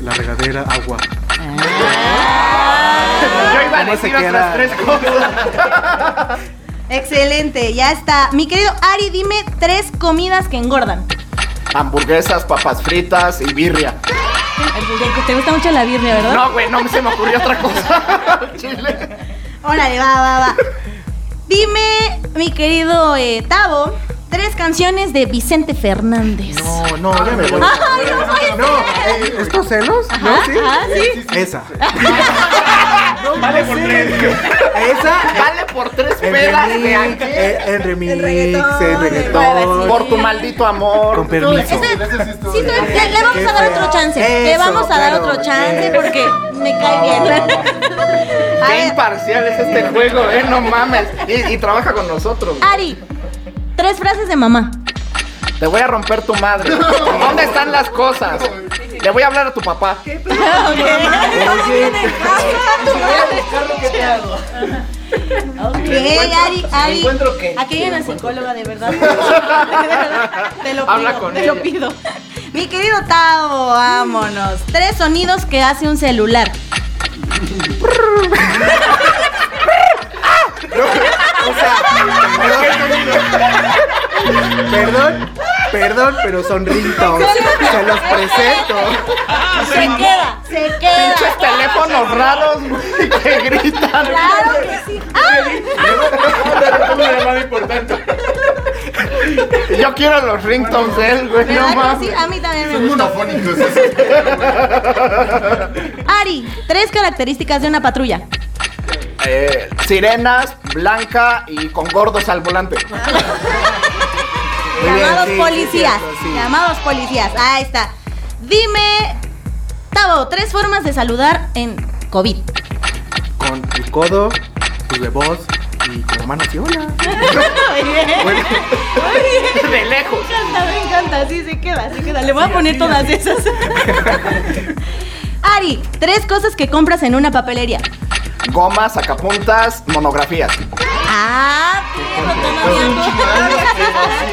[SPEAKER 9] la regadera, agua.
[SPEAKER 3] Yo iba a
[SPEAKER 9] ¿Cómo se
[SPEAKER 3] decir otras
[SPEAKER 9] queda?
[SPEAKER 3] tres cosas. (laughs)
[SPEAKER 2] Excelente, ya está. Mi querido Ari, dime tres comidas que engordan.
[SPEAKER 3] Hamburguesas, papas fritas y birria.
[SPEAKER 2] Te gusta mucho la birria, ¿verdad?
[SPEAKER 3] No, güey, no se me ocurrió otra cosa. (laughs) Chile.
[SPEAKER 2] Órale, va, va, va. Dime, mi querido eh, Tavo, tres canciones de Vicente Fernández.
[SPEAKER 9] No, no, ya me voy.
[SPEAKER 2] Ay, no puede
[SPEAKER 9] No, eh, ¿estos celos?
[SPEAKER 2] Ajá,
[SPEAKER 9] ¿No? ¿Sí?
[SPEAKER 2] ajá, sí.
[SPEAKER 9] Esa. (laughs)
[SPEAKER 6] Vale por tres.
[SPEAKER 9] Esa.
[SPEAKER 3] Vale por tres pedas de
[SPEAKER 9] eh, en remix,
[SPEAKER 7] reggaetón,
[SPEAKER 9] en reggaetón.
[SPEAKER 3] Por tu maldito amor.
[SPEAKER 9] Con permiso.
[SPEAKER 2] Ese- sí, tú- le, le vamos a dar otro chance. le vamos a dar otro chance
[SPEAKER 9] Eso.
[SPEAKER 2] porque me cae bien.
[SPEAKER 3] Qué imparcial es este juego, eh, no mames. Y, y trabaja con nosotros.
[SPEAKER 2] Ari, tres frases de mamá.
[SPEAKER 3] Te voy a romper tu madre. (laughs) ¿Dónde están las cosas? Le voy a hablar a tu papá. (laughs) (laughs)
[SPEAKER 2] Ok, Ari, Ari.
[SPEAKER 3] encuentro qué?
[SPEAKER 2] Aquí hay una psicóloga de verdad. te lo pido,
[SPEAKER 3] Habla con
[SPEAKER 2] te lo pido. Mi querido Tavo, vámonos. Tres sonidos que hace un celular.
[SPEAKER 9] O sea, perdón, perdón, pero son ringtones. Se los presento.
[SPEAKER 2] Se queda, se queda.
[SPEAKER 3] Pinches teléfonos raros, güey, que gritan.
[SPEAKER 2] Claro que sí. ¡Ay!
[SPEAKER 6] Una llamada importante.
[SPEAKER 3] Yo quiero los ringtones de él, güey. No
[SPEAKER 2] ¿Verdad que
[SPEAKER 3] mames.
[SPEAKER 2] sí? A mí también me
[SPEAKER 4] Son monofónicos esos.
[SPEAKER 2] Ari, tres características de una patrulla.
[SPEAKER 3] Eh, sirenas, blanca y con gordos al volante.
[SPEAKER 9] Bien, (laughs)
[SPEAKER 2] Llamados
[SPEAKER 9] sí,
[SPEAKER 2] policías.
[SPEAKER 9] cierto, sí.
[SPEAKER 2] Llamados policías. Ahí está. Dime, Tavo, tres formas de saludar en COVID.
[SPEAKER 9] Con el codo, pues de voz y con la mano así, hola.
[SPEAKER 2] Muy bien.
[SPEAKER 9] Bueno,
[SPEAKER 3] De lejos.
[SPEAKER 2] Me encanta, me encanta. Sí, se queda, se queda. Le voy a poner todas esas. (laughs) (laughs) Ari, tres cosas que compras en una papelería.
[SPEAKER 3] Gomas, sacapuntas, monografías.
[SPEAKER 2] Ah,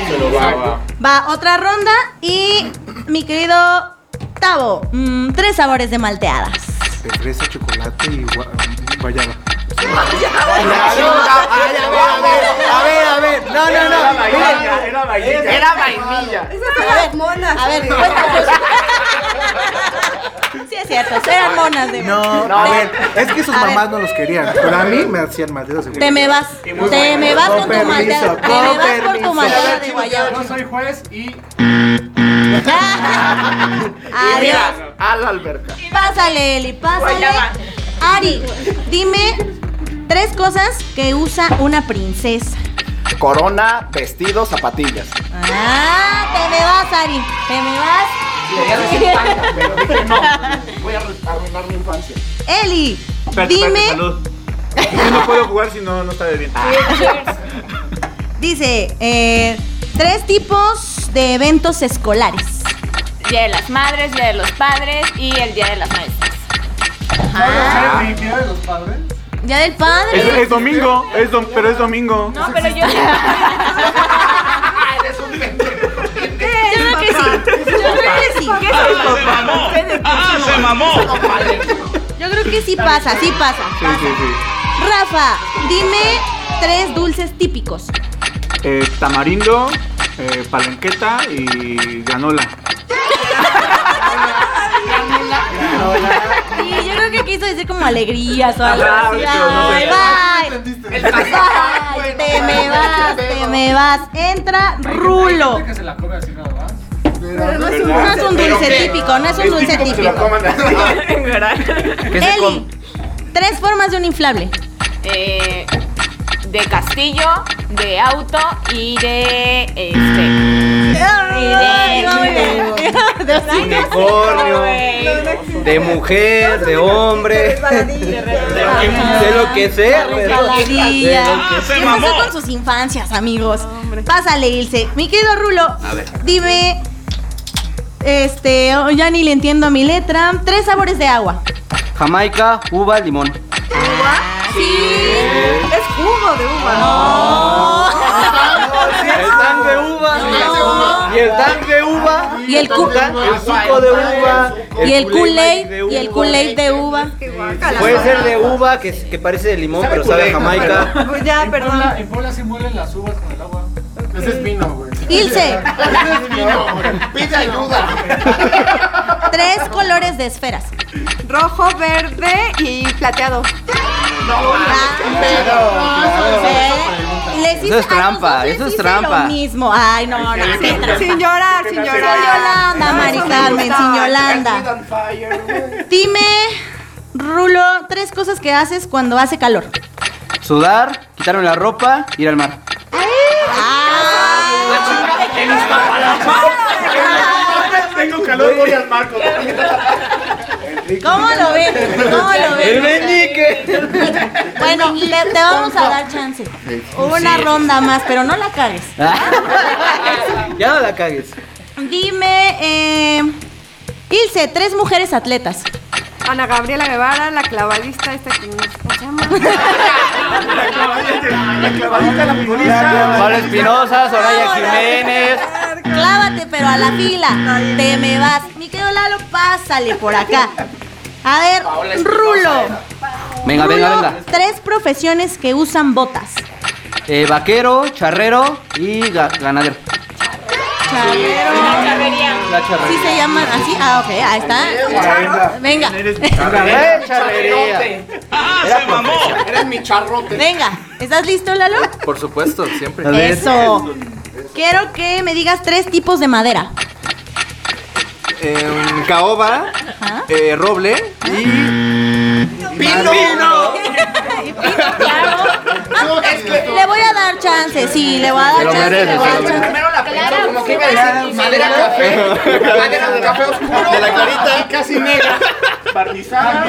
[SPEAKER 2] todavía no. Va, otra ronda. Y mi querido Tavo, mm, tres sabores de malteadas.
[SPEAKER 9] de fresa, chocolate y gua- guayaba. A ver, a ver, no, no,
[SPEAKER 6] Era
[SPEAKER 9] no.
[SPEAKER 6] vainilla, era vainilla.
[SPEAKER 3] Era vainilla.
[SPEAKER 7] Esas son las monas.
[SPEAKER 2] A ver. Sí, es cierto, eran monas de
[SPEAKER 9] No,
[SPEAKER 3] No,
[SPEAKER 9] a
[SPEAKER 3] a
[SPEAKER 9] ver, es que sus
[SPEAKER 2] a
[SPEAKER 9] mamás
[SPEAKER 2] ver.
[SPEAKER 9] no los querían, pero a mí me hacían malditos seguro.
[SPEAKER 2] Te me vas. Te me vas
[SPEAKER 9] Con
[SPEAKER 2] con tu
[SPEAKER 9] permiso.
[SPEAKER 2] Te
[SPEAKER 9] con
[SPEAKER 2] me vas por
[SPEAKER 9] permiso.
[SPEAKER 2] tu malteada de guayaba.
[SPEAKER 1] Yo soy juez y (laughs)
[SPEAKER 3] Y
[SPEAKER 2] Adiós.
[SPEAKER 3] mira, a la alberca.
[SPEAKER 2] Pásale, Eli, pásale.
[SPEAKER 8] Guayaba.
[SPEAKER 2] Ari, dime tres cosas que usa una princesa.
[SPEAKER 3] Corona, vestido, zapatillas.
[SPEAKER 2] Ah, te me vas, Ari. Te me vas.
[SPEAKER 3] Quería decir tanga, pero dije no. Voy a arruinar mi infancia.
[SPEAKER 2] Eli,
[SPEAKER 6] Espérate, espérate,
[SPEAKER 2] dime.
[SPEAKER 6] salud. Yo no puedo jugar si no, no está bebiendo.
[SPEAKER 2] Dice, eh, tres tipos de eventos escolares.
[SPEAKER 8] Día de las madres, día de los padres y el día de las maestras.
[SPEAKER 1] ¿El día de los padres?
[SPEAKER 2] Día del padre.
[SPEAKER 6] Es, es domingo, es dom- pero es domingo.
[SPEAKER 8] No, pero yo. (laughs)
[SPEAKER 2] Yo creo que sí. Yo creo que sí.
[SPEAKER 12] ¡Ah, se mamó!
[SPEAKER 2] Yo creo que sí pasa, sí pasa.
[SPEAKER 6] Sí, sí, sí.
[SPEAKER 2] Rafa, dime tres dulces típicos.
[SPEAKER 6] Eh, tamarindo, eh, palenqueta y granola. (laughs)
[SPEAKER 2] decir como alegrías o algo
[SPEAKER 6] Ajá,
[SPEAKER 2] así.
[SPEAKER 6] pero no sé.
[SPEAKER 2] Ay, bye. Bye. Te me vas, te me vas. Entra Rulo.
[SPEAKER 1] que se la come así nada más.
[SPEAKER 7] Pero no es un
[SPEAKER 2] No es un dulce típico, no es un dulce
[SPEAKER 3] típico
[SPEAKER 2] típico. (laughs) Eli, tres formas de un inflable.
[SPEAKER 8] Eh, de castillo, de auto y de. Este.
[SPEAKER 2] No.
[SPEAKER 9] Unicornio.
[SPEAKER 5] de mujer, de hombre, de lo que sea. pero-
[SPEAKER 2] Resbaladilla.
[SPEAKER 5] de lo que
[SPEAKER 2] ¿Qué
[SPEAKER 5] sea.
[SPEAKER 2] pasó con sus infancias, amigos? Pásale, Ilse. Mi querido Rulo,
[SPEAKER 5] A ver.
[SPEAKER 2] dime. Este, oh, ya ni le entiendo a mi letra. Tres sabores de agua.
[SPEAKER 5] Jamaica, uva, limón.
[SPEAKER 7] Es jugo de uva. (laughs)
[SPEAKER 5] El tan de uva. El tan de uva.
[SPEAKER 2] Y el cu-
[SPEAKER 5] El suco de uva.
[SPEAKER 2] Y el
[SPEAKER 5] Kool-Aid
[SPEAKER 2] Kool-Aid.
[SPEAKER 5] de uva.
[SPEAKER 2] Y el Kool-Aid de uva.
[SPEAKER 5] Puede ser de uva, que, que parece de limón, pero sabe a Jamaica.
[SPEAKER 7] Pues ya, perdón.
[SPEAKER 4] En Puebla se muelen las uvas con el agua. Ese es vino, güey.
[SPEAKER 2] Ilse,
[SPEAKER 4] Ese es vino, güey. Pide ayuda.
[SPEAKER 2] tres colores de esferas.
[SPEAKER 7] Rojo, verde y plateado.
[SPEAKER 2] ¿Eh? Le hiciste-
[SPEAKER 5] Eso es trampa, eso es trampa.
[SPEAKER 2] Lo mismo. Ay, no, no. trampa.
[SPEAKER 7] Sin llorar, sin llorar.
[SPEAKER 2] Sin Yolanda, Mari Carmen, sin Yolanda. Dime, Rulo, tres cosas que haces cuando hace calor.
[SPEAKER 5] Sudar, quitarme la ropa, ir al mar.
[SPEAKER 6] Tengo calor, voy al marco.
[SPEAKER 2] ¿Cómo lo ven? (laughs) ¿Cómo lo ven?
[SPEAKER 5] El meñique.
[SPEAKER 2] Bueno, te, te vamos a dar chance. Una ronda más, pero no la cagues. (laughs)
[SPEAKER 5] ya no la cagues.
[SPEAKER 2] Dime, eh, Ilse, tres mujeres atletas.
[SPEAKER 7] Ana Gabriela Guevara, la clavadista esta que cómo se llama.
[SPEAKER 6] La clavadita, la futbolista.
[SPEAKER 5] Pablo Espinosa, Soraya Jiménez.
[SPEAKER 2] Clávate, pero a la fila. Te me vas. Mi querido Lalo, pásale por acá. A ver, Rulo.
[SPEAKER 5] Venga, venga,
[SPEAKER 2] Rulo,
[SPEAKER 5] venga.
[SPEAKER 2] Tres profesiones que usan botas.
[SPEAKER 5] Eh, vaquero, charrero y ga- ganadero. La charrería.
[SPEAKER 2] ¿Sí se llaman así? Ah, ok, ahí está. Venga.
[SPEAKER 5] Eh, charrería.
[SPEAKER 12] ¡Ah, se mamó!
[SPEAKER 4] Eres mi charrote.
[SPEAKER 2] Venga, ¿estás listo, Lalo?
[SPEAKER 10] Por supuesto, siempre.
[SPEAKER 2] Eso. Quiero que me digas tres tipos de madera.
[SPEAKER 10] Eh, caoba, eh, roble y. (laughs)
[SPEAKER 4] ¡Pino!
[SPEAKER 2] Claro. Le voy a dar chance, sí, le voy a dar
[SPEAKER 5] lo
[SPEAKER 2] chance. le
[SPEAKER 5] merece,
[SPEAKER 2] voy a dar chance.
[SPEAKER 4] Primero la pensó como que iba a decir madera café. Madera de café oscuro. De la clarita. Casi negra.
[SPEAKER 6] Barnizada.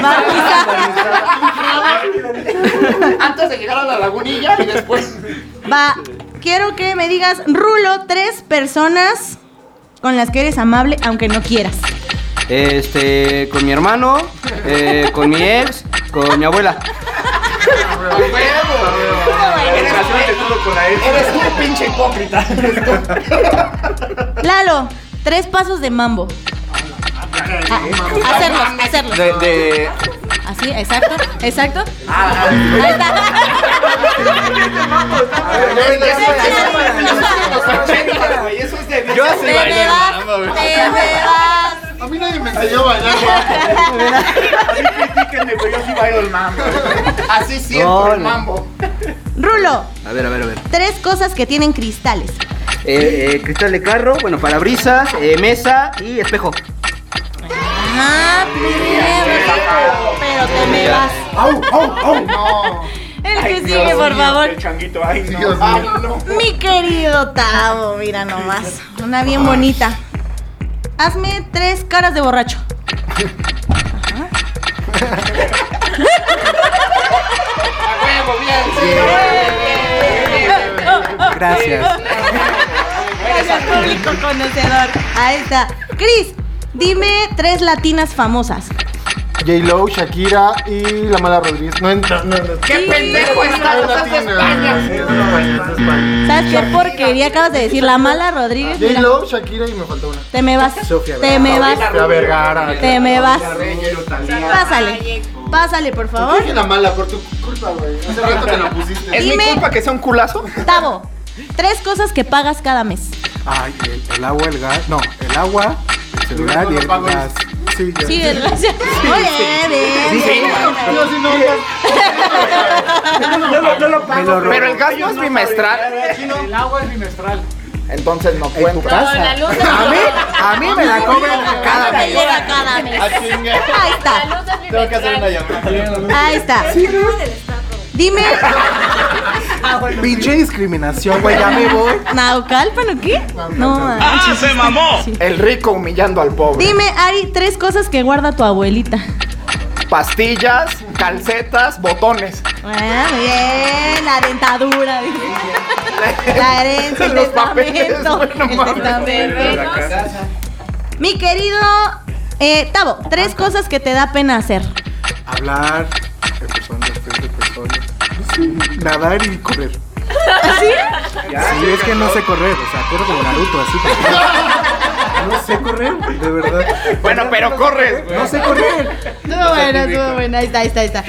[SPEAKER 4] Antes de llegar a la lagunilla y después.
[SPEAKER 2] Va, quiero que me digas, Rulo, tres personas con las que eres amable aunque no quieras.
[SPEAKER 5] Este, con mi hermano, eh, con mi ex, con mi abuela.
[SPEAKER 6] Relacionate todo con la ex.
[SPEAKER 4] Eres tú, pinche hipócrita.
[SPEAKER 2] Lalo, tres pasos de mambo. Ah, hacerlos, hacerlos.
[SPEAKER 10] De, de-
[SPEAKER 2] Así, exacto, exacto. Ahí está.
[SPEAKER 4] Eso es de
[SPEAKER 10] Yo así
[SPEAKER 2] vas.
[SPEAKER 4] A mí nadie me enseñó a bailar.
[SPEAKER 6] Critíquenme, pero yo sí bailo el mambo.
[SPEAKER 4] Así siempre,
[SPEAKER 5] No,
[SPEAKER 4] el mambo.
[SPEAKER 2] Rulo,
[SPEAKER 5] A ver, a ver, a ver.
[SPEAKER 2] tres cosas que tienen cristales.
[SPEAKER 5] Eh, eh, cristal de carro, bueno, parabrisas, eh, mesa y espejo.
[SPEAKER 2] Ah, pero, pero te me vas.
[SPEAKER 4] ¡Au, au, au! No.
[SPEAKER 2] El que sigue, por favor.
[SPEAKER 6] El changuito, ay, no.
[SPEAKER 4] Dios
[SPEAKER 6] Ay,
[SPEAKER 4] mío.
[SPEAKER 6] no.
[SPEAKER 2] Mi querido Tavo, mira nomás. Una bien bonita. Hazme tres caras de borracho.
[SPEAKER 4] A huevo, bien,
[SPEAKER 9] Gracias.
[SPEAKER 2] Gracias, público conocedor. Ahí está. Cris, dime tres latinas famosas.
[SPEAKER 13] J-Lo, Shakira y la mala Rodríguez. No entra, no, no.
[SPEAKER 4] ¡Qué pendejo estás! Estás de España.
[SPEAKER 2] ¿Sabes qué porquería acabas de decir? La mala Rodríguez.
[SPEAKER 13] J-Lo, Shakira y me falta una.
[SPEAKER 2] te me vas.
[SPEAKER 13] Sofía
[SPEAKER 2] Te me vas.
[SPEAKER 13] Sofía Vergara.
[SPEAKER 2] Te me vas. Pásale. Pásale, por favor.
[SPEAKER 13] Dije la mala por tu culpa, güey. Hace rato que lo pusiste.
[SPEAKER 3] ¿Es mi culpa que sea un culazo?
[SPEAKER 2] Tavo, tres cosas que pagas cada mes.
[SPEAKER 9] Ay, el, el agua, el gas. No, el agua, el celular y el gas. Sí, ya.
[SPEAKER 2] Sí, gracias. (laughs) Muy bien, bien.
[SPEAKER 13] Yo sí no,
[SPEAKER 6] No lo, no lo pago.
[SPEAKER 3] Pero el gas no es bimestral.
[SPEAKER 4] El agua es bimestral.
[SPEAKER 3] Entonces no
[SPEAKER 9] En tu
[SPEAKER 3] cuenta.
[SPEAKER 9] casa.
[SPEAKER 8] la luz
[SPEAKER 9] A mí, a mí me la cobran cada
[SPEAKER 2] Te
[SPEAKER 9] mes.
[SPEAKER 2] llega cada mes. Ahí está.
[SPEAKER 8] Tengo que hacer una
[SPEAKER 13] llamada.
[SPEAKER 2] Ahí está. Dime, (laughs)
[SPEAKER 9] Pinche discriminación, güey, ya me voy.
[SPEAKER 2] ¿Naucalpan o qué? No, manches.
[SPEAKER 12] se mamó!
[SPEAKER 2] Sí.
[SPEAKER 3] El rico humillando al pobre.
[SPEAKER 2] Dime, Ari, tres cosas que guarda tu abuelita.
[SPEAKER 3] Pastillas, calcetas, botones.
[SPEAKER 2] Ah, muy bien, la dentadura. dice. (laughs) La herencia, el
[SPEAKER 3] Los papeles,
[SPEAKER 2] testamento.
[SPEAKER 3] bueno,
[SPEAKER 2] el
[SPEAKER 3] mames.
[SPEAKER 2] testamento. Mi querido eh, Tavo, tres cosas que te da pena hacer.
[SPEAKER 9] Hablar de Sí, nadar y correr. Sí, es que no sé correr, o sea, corro como Naruto, así. No sé correr, de verdad.
[SPEAKER 3] Bueno, pero corres, güey.
[SPEAKER 9] No sé correr.
[SPEAKER 2] Estuvo buena, estuvo buena. Ahí está, ahí está, ahí está.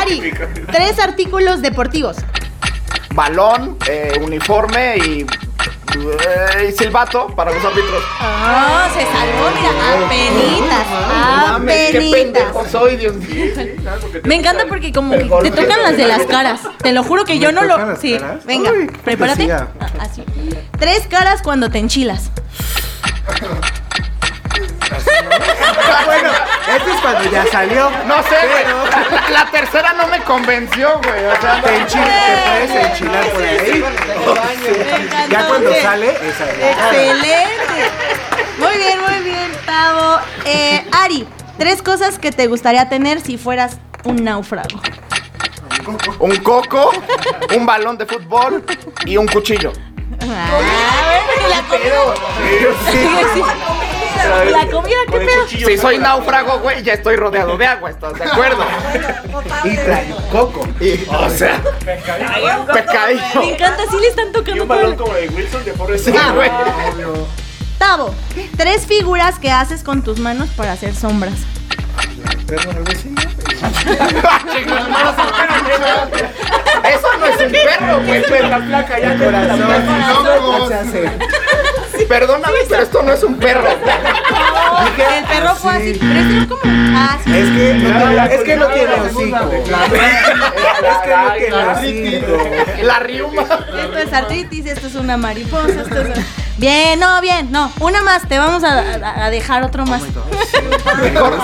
[SPEAKER 2] Ari, tres artículos deportivos.
[SPEAKER 3] Balón, eh, uniforme y, eh, silbato para los árbitros.
[SPEAKER 2] Oh, se salvó, mira, apenitas,
[SPEAKER 3] Mames, qué
[SPEAKER 2] apenitas.
[SPEAKER 3] pendejo soy, Dios mío.
[SPEAKER 2] Me encanta porque como que te tocan las de las caras. Te lo juro que yo no lo... Sí, venga, prepárate. Ah, Así. Tres caras cuando te enchilas.
[SPEAKER 9] Bueno, esto es cuando ya salió.
[SPEAKER 3] No sé, güey. La, la- la tercera no me convenció, güey. O sea,
[SPEAKER 9] Te enchilas, te puedes enchilar por ahí. Ya cuando sale, esa es.
[SPEAKER 2] Excelente. Muy bien, muy bien, Tavo. Eh, Ari, tres cosas que te gustaría tener si fueras un náufrago.
[SPEAKER 3] un coco, un balón de fútbol y un cuchillo.
[SPEAKER 2] Ah, la La comida, ¿qué pedo?
[SPEAKER 3] Si soy náufrago, güey, ya estoy rodeado de agua, ¿estás de acuerdo? (laughs)
[SPEAKER 9] Y trae un coco.
[SPEAKER 3] Y, o sea, pecadillo.
[SPEAKER 2] Me encanta, sí le están tocando todo. el-
[SPEAKER 6] como de Wilson de Forrest
[SPEAKER 3] Sí, güey.
[SPEAKER 2] Tavo, tres figuras que haces con tus manos para hacer sombras.
[SPEAKER 3] Eso no es un perro, güey.
[SPEAKER 6] La placa ya
[SPEAKER 9] Corazón.
[SPEAKER 3] Perdóname, pero esto no es un perro. (laughs)
[SPEAKER 2] El perro fue así, pero este es como. Ah, sí.
[SPEAKER 9] Es que no tiene, es que no tiene hocico. Es que no tiene hocico.
[SPEAKER 3] La riuma.
[SPEAKER 2] Esto es artritis, esto es una mariposa, esto es... Bien, no, bien, no. Una más, te vamos a, a- a dejar otro más.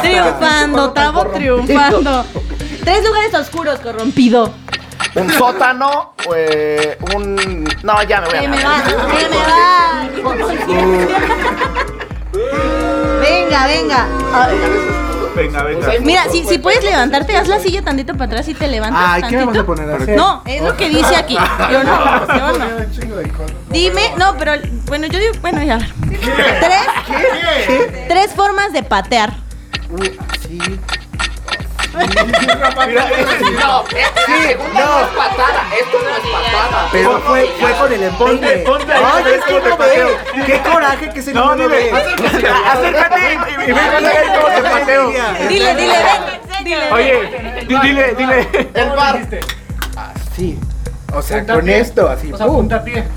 [SPEAKER 2] triunfando, Tavo, triunfando. (laughs) Tres lugares oscuros, corrompido.
[SPEAKER 3] Un sótano, eh, un. No, ya me voy a
[SPEAKER 2] Que me va, que me va. Venga, venga.
[SPEAKER 6] Venga, venga.
[SPEAKER 2] Mira, si, si puedes levantarte, haz la silla tantito para atrás y te levantas
[SPEAKER 9] Ay, ¿qué me vas a
[SPEAKER 2] tantito.
[SPEAKER 9] poner a hacer?
[SPEAKER 2] No, es lo que dice aquí. Yo no, (laughs) yo no. Dime, no, pero bueno, yo digo, bueno, ya. Tres, tres formas de patear.
[SPEAKER 9] Sí.
[SPEAKER 3] Mira, no, sí, no es patada. Esto no es patada.
[SPEAKER 9] Pero fue, fue con el empalme.
[SPEAKER 6] ponte ahí,
[SPEAKER 9] Ay, es que no
[SPEAKER 6] pateo.
[SPEAKER 9] ve. Qué coraje que ese
[SPEAKER 6] No,
[SPEAKER 9] no ve.
[SPEAKER 6] Acércate y, y ver cómo te pateo.
[SPEAKER 2] Dile, dile, ven, dile.
[SPEAKER 6] Oye, di- dile, dile.
[SPEAKER 3] El bar.
[SPEAKER 9] Sí. O sea, con esto, así.
[SPEAKER 14] O sea.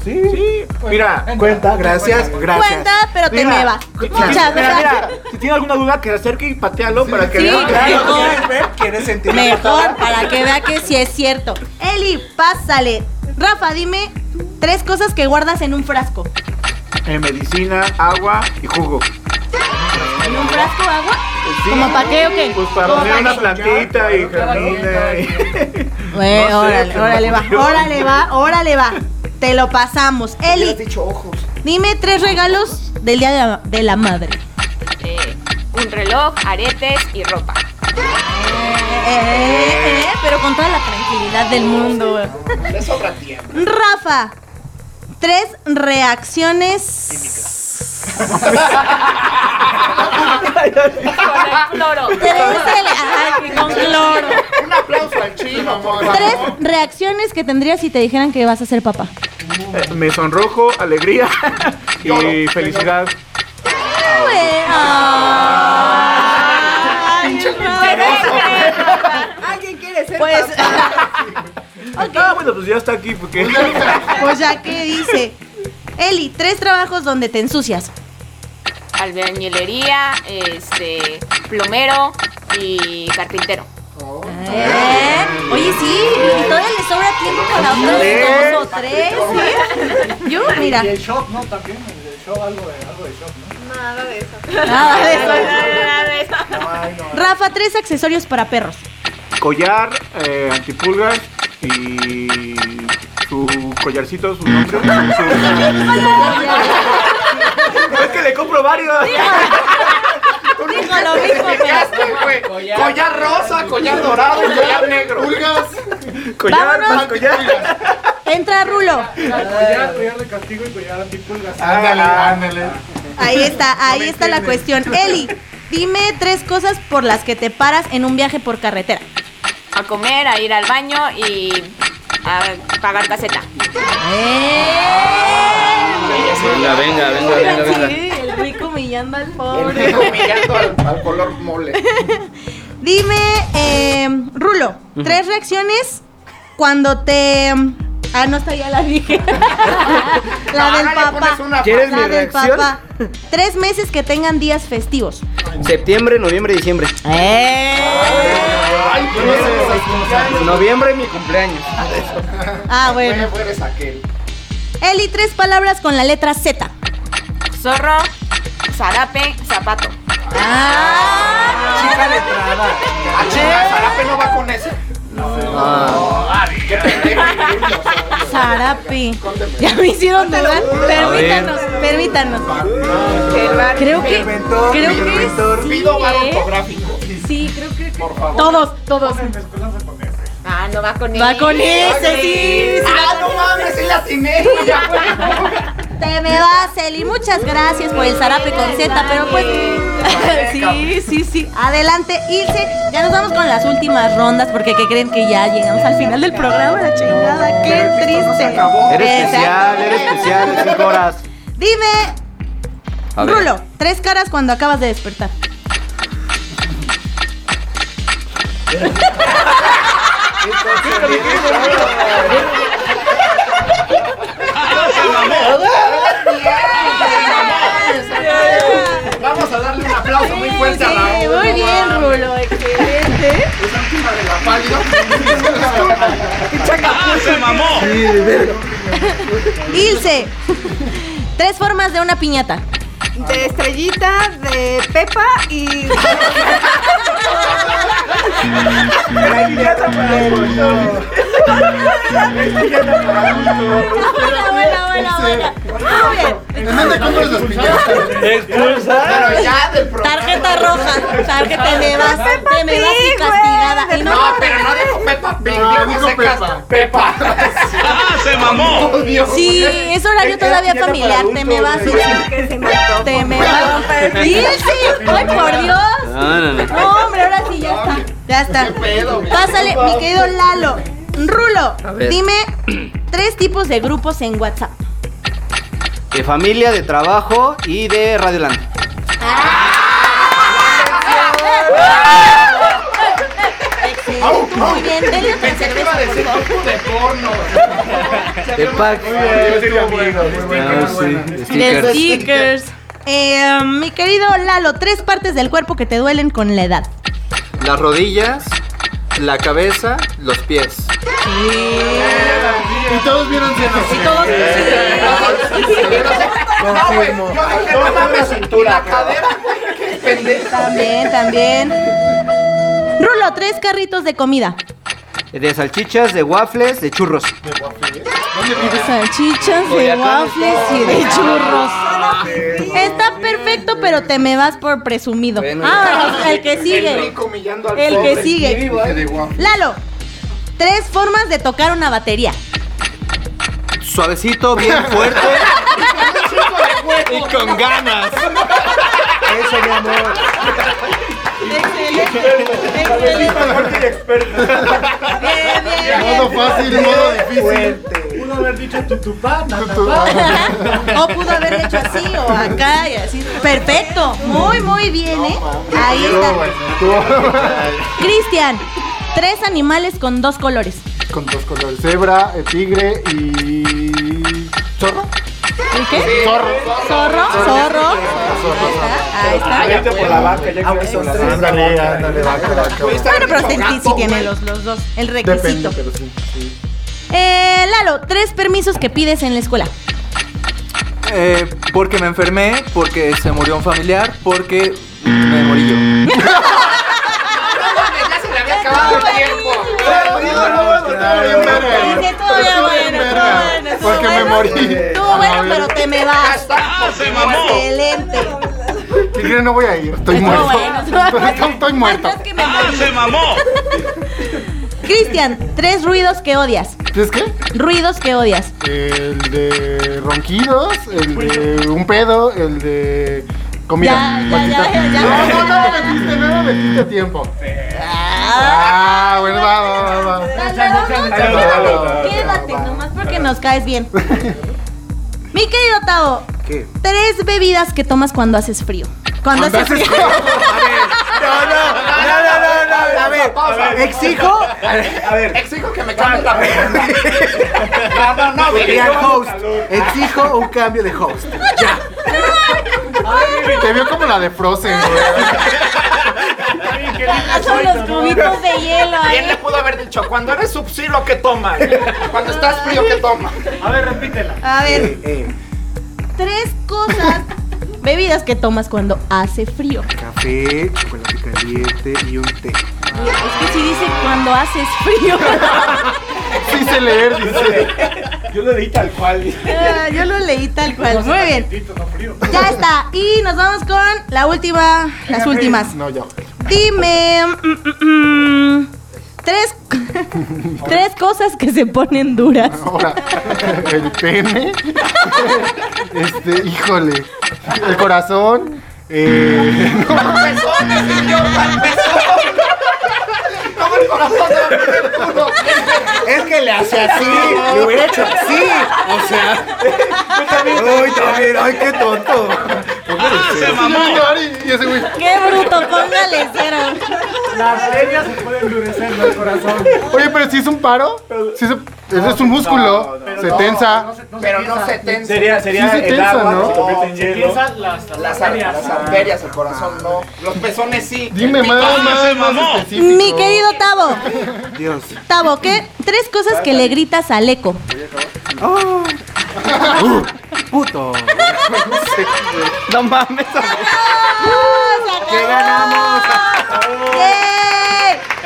[SPEAKER 6] Sí, sí. Mira,
[SPEAKER 9] Cuenta, gracias, gracias.
[SPEAKER 2] Cuenta, pero te
[SPEAKER 6] Mira,
[SPEAKER 2] me va.
[SPEAKER 6] si-
[SPEAKER 2] Muchas gracias.
[SPEAKER 6] mira, si tiene alguna duda, que se acerque y patealo para que
[SPEAKER 2] Sí,
[SPEAKER 6] vea.
[SPEAKER 9] Claro,
[SPEAKER 2] mejor.
[SPEAKER 9] ¿quieres ver? ¿Quieres sentir?
[SPEAKER 2] Mejor, para que vea que sí es cierto. Eli, pásale. Rafa, dime tres cosas que guardas en un frasco.
[SPEAKER 6] Eh, medicina, agua y jugo.
[SPEAKER 2] ¿En un frasco agua?
[SPEAKER 6] Sí.
[SPEAKER 2] ¿Como para qué o qué?
[SPEAKER 6] Pues para
[SPEAKER 2] ¿Cómo
[SPEAKER 6] poner una
[SPEAKER 2] qué?
[SPEAKER 6] plantita y germina. y-
[SPEAKER 2] Bueno,
[SPEAKER 6] No
[SPEAKER 2] órale, órale va, órale va, órale va. Te lo pasamos. Eli,
[SPEAKER 3] Hubieras dicho ojos.
[SPEAKER 2] dime tres regalos del día de la, de la madre.
[SPEAKER 8] Eh, un reloj, aretes y ropa.
[SPEAKER 2] Eh, eh, eh, pero con toda la tranquilidad del mundo.
[SPEAKER 3] Le sobra tiempo.
[SPEAKER 2] Rafa, tres reacciones.
[SPEAKER 8] Con el cloro.
[SPEAKER 2] Tres ele- Ay, con cloro.
[SPEAKER 3] Un aplauso al chino, amor.
[SPEAKER 2] Tres reacciones que tendrías si te dijeran que vas a ser papá.
[SPEAKER 6] Eh, Me sonrojo, alegría y felicidad.
[SPEAKER 7] ¿Alguien quiere ser
[SPEAKER 2] Pues, (laughs)
[SPEAKER 6] Ah, bueno, pues ya está aquí porque. (laughs)
[SPEAKER 2] pues ya que dice. Eli, tres trabajos donde te ensucias.
[SPEAKER 8] Albañilería, este, plomero y carpintero.
[SPEAKER 2] ¿Eh? Oye, sí, y todavía le sobra tiempo para otros dos o tres, ¿sí? Yo, mira.
[SPEAKER 14] Y el shop, ¿no? También, el shop, algo de, algo de shop, ¿no?
[SPEAKER 7] Nada de eso.
[SPEAKER 2] Nada de eso.
[SPEAKER 8] Nada de eso.
[SPEAKER 2] Rafa, tres accesorios para perros.
[SPEAKER 6] Collar, eh, antipulgas Y su collarcito, su nombre. (laughs) su- que le compro varios. (laughs)
[SPEAKER 2] Dijo lo mismo, pero...
[SPEAKER 3] Collar rosa, collar dorado, collar negro.
[SPEAKER 4] Pulgas.
[SPEAKER 6] Collar,
[SPEAKER 2] Vámonos.
[SPEAKER 6] más collar. (laughs)
[SPEAKER 2] Entra Rulo.
[SPEAKER 14] Collar, collar de castigo y collar antipulgas.
[SPEAKER 4] Ándale, ándale.
[SPEAKER 2] Ahí está, ahí está la cuestión. Eli, dime tres cosas por las que te paras en un viaje por carretera.
[SPEAKER 8] A comer, a ir al baño y a pagar caseta.
[SPEAKER 5] Venga, venga, venga, venga, venga.
[SPEAKER 2] Sí, el rico humillando al
[SPEAKER 3] El
[SPEAKER 2] pobre.
[SPEAKER 3] rico mirando al, al color mole.
[SPEAKER 2] Dime, eh, Rulo, tres reacciones cuando te... Ah, no, esta ya la dije. (laughs) la del
[SPEAKER 3] Ah,
[SPEAKER 2] papá.
[SPEAKER 5] ¿Quieres
[SPEAKER 2] La
[SPEAKER 5] mi
[SPEAKER 2] del
[SPEAKER 5] reacción?
[SPEAKER 2] papá. Tres meses que tengan días festivos.
[SPEAKER 5] Septiembre, noviembre, diciembre.
[SPEAKER 3] Ay, ¿qué es eso?
[SPEAKER 5] Noviembre, mi cumpleaños.
[SPEAKER 2] Ah, bueno.
[SPEAKER 3] Bueno, eres aquel.
[SPEAKER 2] Eli, tres palabras con la letra Z.
[SPEAKER 8] Zorro, zarape, zapato.
[SPEAKER 5] Chica letrada.
[SPEAKER 3] Ah, chinga, Zarape no va con ese.
[SPEAKER 5] Ah.
[SPEAKER 2] Zarape. Ya me hicieron dudar. Permítanos, permítanos. Creo que. Creo que
[SPEAKER 3] Pido
[SPEAKER 2] ¿eh?
[SPEAKER 3] ortográfico.
[SPEAKER 2] Sí, creo que.
[SPEAKER 3] Por favor.
[SPEAKER 2] Todos, todos.
[SPEAKER 8] Ah, no va con él.
[SPEAKER 2] Va con ese, sí.
[SPEAKER 3] Ah, no mames, sí la atiné. (laughs)
[SPEAKER 2] Te me vas, Eli. Muchas gracias por el zarape con Z, pero pues. (laughs) sí, sí, sí. Adelante, Ilse. Ya nos vamos con las últimas rondas porque ¿qué creen que ya llegamos al final del programa? La chingada, qué triste.
[SPEAKER 5] Eres especial, eres especial, cinco horas.
[SPEAKER 2] Dime. Rulo, tres caras cuando acabas de despertar.
[SPEAKER 3] Vamos a darle un aplauso muy fuerte a Raúl.
[SPEAKER 2] muy
[SPEAKER 3] no
[SPEAKER 2] bien. Rulo, excelente.
[SPEAKER 3] Esa última de la pálida.
[SPEAKER 12] ¡Ah, se mamó!
[SPEAKER 2] Ilse, tres formas de una piñata.
[SPEAKER 7] De estrellita, de Pepa y. (laughs)
[SPEAKER 2] Buena, buena, buena, buena. Muy bien.
[SPEAKER 4] ¿En dónde compras las piñatas?
[SPEAKER 3] Pero ya del programa.
[SPEAKER 2] Tarjeta roja, tarjeta me vas, te me vas y castigada. Y no,
[SPEAKER 3] No, pero no dijo Peppa Pig,
[SPEAKER 4] No,
[SPEAKER 3] dijo
[SPEAKER 4] dijo
[SPEAKER 3] secas-
[SPEAKER 4] Pepa.
[SPEAKER 3] Pepa.
[SPEAKER 12] ¡Ah, se mamó! (laughs)
[SPEAKER 3] Oh, Dios.
[SPEAKER 2] Sí, es horario todavía familiar, te me vas, Ilse. Te me vas. Ilse, ay por Dios.
[SPEAKER 5] No, no, no.
[SPEAKER 2] No, hombre, ahora sí ya está. Ya está.
[SPEAKER 3] ¿Qué pedo?
[SPEAKER 2] Pásale, mi querido Lalo. Rulo,
[SPEAKER 5] ver.
[SPEAKER 2] dime tres tipos de grupos en WhatsApp.
[SPEAKER 5] De familia, de trabajo y de Radio Land.
[SPEAKER 2] Muy bien. Denle por favor.
[SPEAKER 3] de porno.
[SPEAKER 5] De pack. Ah, sí,
[SPEAKER 2] De
[SPEAKER 5] stickers.
[SPEAKER 2] stickers. Eh, mi querido Lalo, tres partes del cuerpo que te duelen con la edad.
[SPEAKER 10] Las rodillas, la cabeza, los pies.
[SPEAKER 4] Y todos vieron si
[SPEAKER 2] Y todos.
[SPEAKER 9] Confirmo.
[SPEAKER 3] Yo dije, no mames, cintura. La cadera, güey, qué pendeja.
[SPEAKER 2] También, también. Rulo, tres carritos de comida.
[SPEAKER 5] De salchichas, de waffles, de churros.
[SPEAKER 2] De salchichas, de
[SPEAKER 5] Coyacán.
[SPEAKER 2] waffles y de churros. Está perfecto, pero te me vas por presumido.
[SPEAKER 5] Bueno.
[SPEAKER 2] Ah, el que
[SPEAKER 3] El
[SPEAKER 2] sigue.
[SPEAKER 3] rico humillando al
[SPEAKER 2] El
[SPEAKER 3] pobre.
[SPEAKER 2] que sigue.
[SPEAKER 4] De.
[SPEAKER 2] Lalo, tres formas de tocar una batería.
[SPEAKER 10] Suavecito, bien (laughs) fuerte y con ganas.
[SPEAKER 9] Eso, mi amor.
[SPEAKER 2] Excelente. Excelente. Bien, bien, bien.
[SPEAKER 4] Modo fácil, modo difícil.
[SPEAKER 14] Pudo haber dicho tutupá,
[SPEAKER 4] Tutupá. (laughs)
[SPEAKER 2] O pudo haber hecho así o acá y así. Perfecto. Muy, muy bien, ¿eh? Ahí está. Cristian, tres animales con dos colores.
[SPEAKER 13] Con dos colores. Cebra, eh, tigre y... ¿Zorro?
[SPEAKER 2] ¿El qué?
[SPEAKER 13] Zorro.
[SPEAKER 2] Zorro, zorro. Ahí está. Ahí está.
[SPEAKER 6] Vete por la vaca, ya que
[SPEAKER 9] son tres.
[SPEAKER 4] Ándale, ándale, vaca, vaca.
[SPEAKER 2] Bueno, pero sí, sí tiene los, los dos. El
[SPEAKER 13] Depende,
[SPEAKER 2] requisito.
[SPEAKER 13] pero sí. sí.
[SPEAKER 2] Eh, Lalo, tres permisos que pides en la escuela.
[SPEAKER 10] Eh, porque me enfermé, porque se murió un familiar, porque me morí yo. (laughs)
[SPEAKER 3] Acabado el tiempo.
[SPEAKER 4] Bien,
[SPEAKER 13] morí.
[SPEAKER 2] Estuvo bueno, pero te me vas.
[SPEAKER 12] se mamó.
[SPEAKER 2] Excelente.
[SPEAKER 13] No voy a ir. Estoy muerto. Estoy, muerto.
[SPEAKER 2] Me
[SPEAKER 12] ¡Ah, se mamó!
[SPEAKER 2] Cristian, tres ruidos que odias.
[SPEAKER 13] ¿Es qué?
[SPEAKER 2] Ruidos que odias.
[SPEAKER 13] El de ronquidos, el de un pedo, el de comida.
[SPEAKER 2] Ya, ya, ya, ya, ya.
[SPEAKER 13] No, no, no me metiste, no me metiste a tiempo. Ah, bueno, va, va, va,
[SPEAKER 2] quédate, quédate, nomás porque nos caes bien. Mi querido Tavo,
[SPEAKER 9] ¿Qué?
[SPEAKER 2] tres bebidas que tomas cuando haces frío. Cuando haces frío.
[SPEAKER 9] No, no, no, no, no, a ver, exijo,
[SPEAKER 3] A ver, exijo que me cambie la pregunta. No, no, no,
[SPEAKER 9] diría host, exijo un cambio de host. (laughs) Ya.
[SPEAKER 13] Te vio como la de Frozen, güey.
[SPEAKER 2] Son los cubitos de (laughs) hielo
[SPEAKER 3] ¿Quién le pudo haber dicho? Cuando eres subsilo, ¿qué tomas? Cuando estás frío, ¿qué tomas?
[SPEAKER 14] A ver, repítela.
[SPEAKER 2] A ver,
[SPEAKER 9] Eh, eh,
[SPEAKER 2] tres cosas, bebidas que tomas cuando hace frío.
[SPEAKER 9] café, chocolate caliente y un té.
[SPEAKER 2] Es que si dice cuando haces frío. (laughs)
[SPEAKER 13] Sí sé leer, dice.
[SPEAKER 6] Yo lo leí tal cual.
[SPEAKER 2] Ah, Yo lo leí tal cual. Muy bien. Ya está. Y nos vamos con la última, las últimas.
[SPEAKER 13] No, yo.
[SPEAKER 2] Dime. mm, mm, mm, tres, tres cosas que se ponen duras.
[SPEAKER 13] Ahora, el pene. Este, híjole. El corazón. Eh, no,
[SPEAKER 3] ¡Pezones, señor! ¿Cómo el corazón el culo?
[SPEAKER 9] Es que le hace así, le hubiera hecho así. O sea, uy, también, ay, qué tonto.
[SPEAKER 12] ¡Ah, se mamó!
[SPEAKER 13] y ese güey.
[SPEAKER 2] Qué bruto, póngale cero.
[SPEAKER 14] Las estrellas se pueden endurecer el corazón.
[SPEAKER 13] Oye, pero si es un paro, si es, ese es un músculo, se
[SPEAKER 14] no,
[SPEAKER 13] tensa.
[SPEAKER 14] no se- no se
[SPEAKER 3] Pero no se tensa.
[SPEAKER 6] Sería, sería
[SPEAKER 13] Sí se
[SPEAKER 6] el
[SPEAKER 13] tensa,
[SPEAKER 6] agua
[SPEAKER 13] ¿no?
[SPEAKER 6] se convierte en hielo.
[SPEAKER 14] las,
[SPEAKER 3] Las,
[SPEAKER 14] arterias.
[SPEAKER 3] las arterias, el corazón no. Los pezones sí.
[SPEAKER 13] Dime más,
[SPEAKER 12] se
[SPEAKER 13] más, más específico.
[SPEAKER 2] Mi querido Tavo.
[SPEAKER 9] Dios.
[SPEAKER 2] Tavo, ¿qué? Tres cosas que le gritas al eco.
[SPEAKER 9] Oh. Uh, puto. (laughs)
[SPEAKER 3] No mames.
[SPEAKER 2] ¿Qué
[SPEAKER 9] ganamos?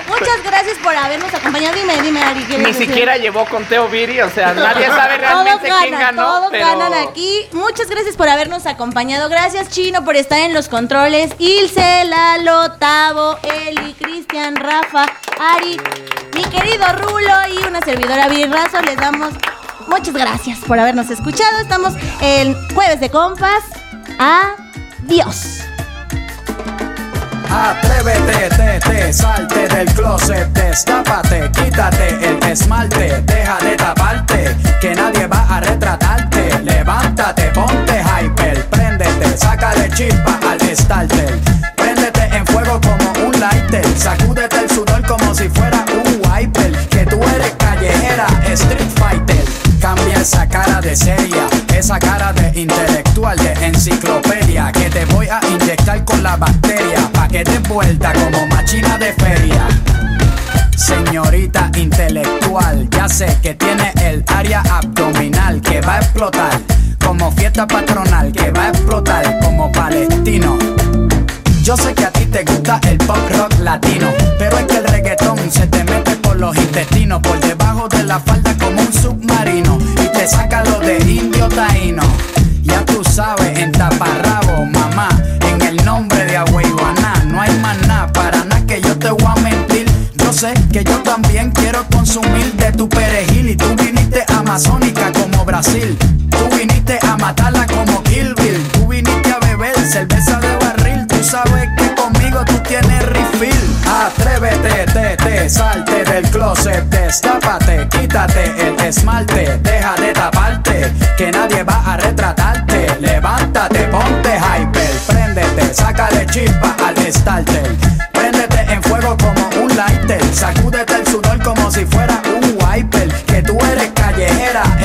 [SPEAKER 2] Muchas gracias por habernos acompañado. Dime, dime, Ari. ¿qué
[SPEAKER 3] Ni siquiera llevó conteo Viri, o sea, nadie sabe
[SPEAKER 2] Todos
[SPEAKER 3] realmente quién
[SPEAKER 2] ganan,
[SPEAKER 3] ganó.
[SPEAKER 2] todos
[SPEAKER 3] pero...
[SPEAKER 2] ganan aquí. Muchas gracias por habernos acompañado. Gracias, Chino, por estar en los controles. Ilse, Lalo, Tavo, Eli, Cristian, Rafa, Ari, mi querido Rulo y una servidora Viri Razo. Les damos muchas gracias por habernos escuchado. Estamos en Jueves de Compas. Adiós.
[SPEAKER 15] Atrévete, te, te, salte del closet, destápate, quítate el esmalte, deja de taparte, que nadie va a retratarte. Levántate, ponte hyper, préndete, sácale chispa al starter. Préndete en fuego como un lighter, sacúdete el sudor si fuera un wiper. Que tú eres callejera, street fighter. Cambia esa cara de seria, esa cara de intelectual, de enciclopedia. Que te voy a inyectar con la bacteria, pa' que te vuelta como machina de feria. Señorita intelectual, ya sé que tiene el área abdominal que va a explotar como fiesta patronal, que va a explotar como palestino. Yo sé que a ti te gusta el pop rock latino, pero es que el reggaetón se te mete por los intestinos, por debajo de la falda como un submarino y te saca lo de indio taíno. Ya tú sabes, en taparrabo, mamá, en el nombre de Agüeyuaná, no hay nada, para nada que yo te voy a mentir. Yo sé que yo también quiero consumir de tu perejil y tú viniste amazónica como Brasil. Tú viniste a matarla como Kill. Tú viniste a beber cerveza sabes que conmigo tú tienes refill. Atrévete, te, te, salte del closet, destápate, quítate el esmalte, deja de taparte, que nadie va a retratarte. Levántate, ponte hyper, préndete, sácale chispa al starter. Préndete en fuego como un lighter, sacúdete el sudor como si fuera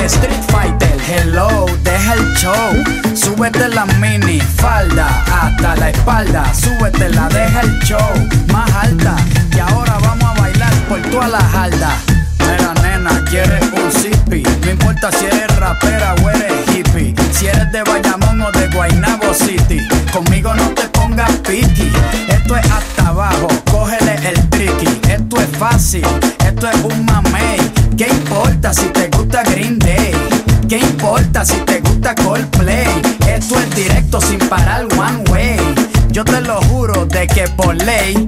[SPEAKER 15] street fighter. Hello, deja el show, súbete la mini falda hasta la espalda, súbete la deja el show más alta. Y ahora vamos a bailar por toda la jarda. Mira nena, quieres un zippy No importa si eres rapera o eres hippie Si eres de Bayamón o de Guaynabo City Conmigo no te pongas piqui Esto es hasta abajo, cógele el tricky Esto es fácil, esto es un mamey ¿Qué importa si te si te gusta Coldplay. Esto es directo sin parar, one way. Yo te lo juro de que por ley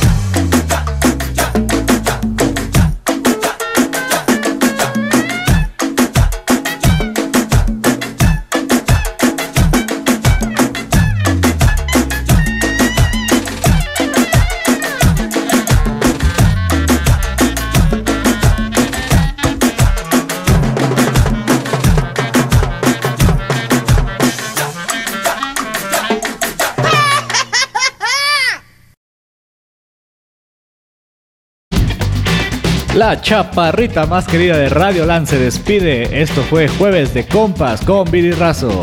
[SPEAKER 1] La chaparrita más querida de Radio Land se despide. Esto fue Jueves de Compas con Viri Razo.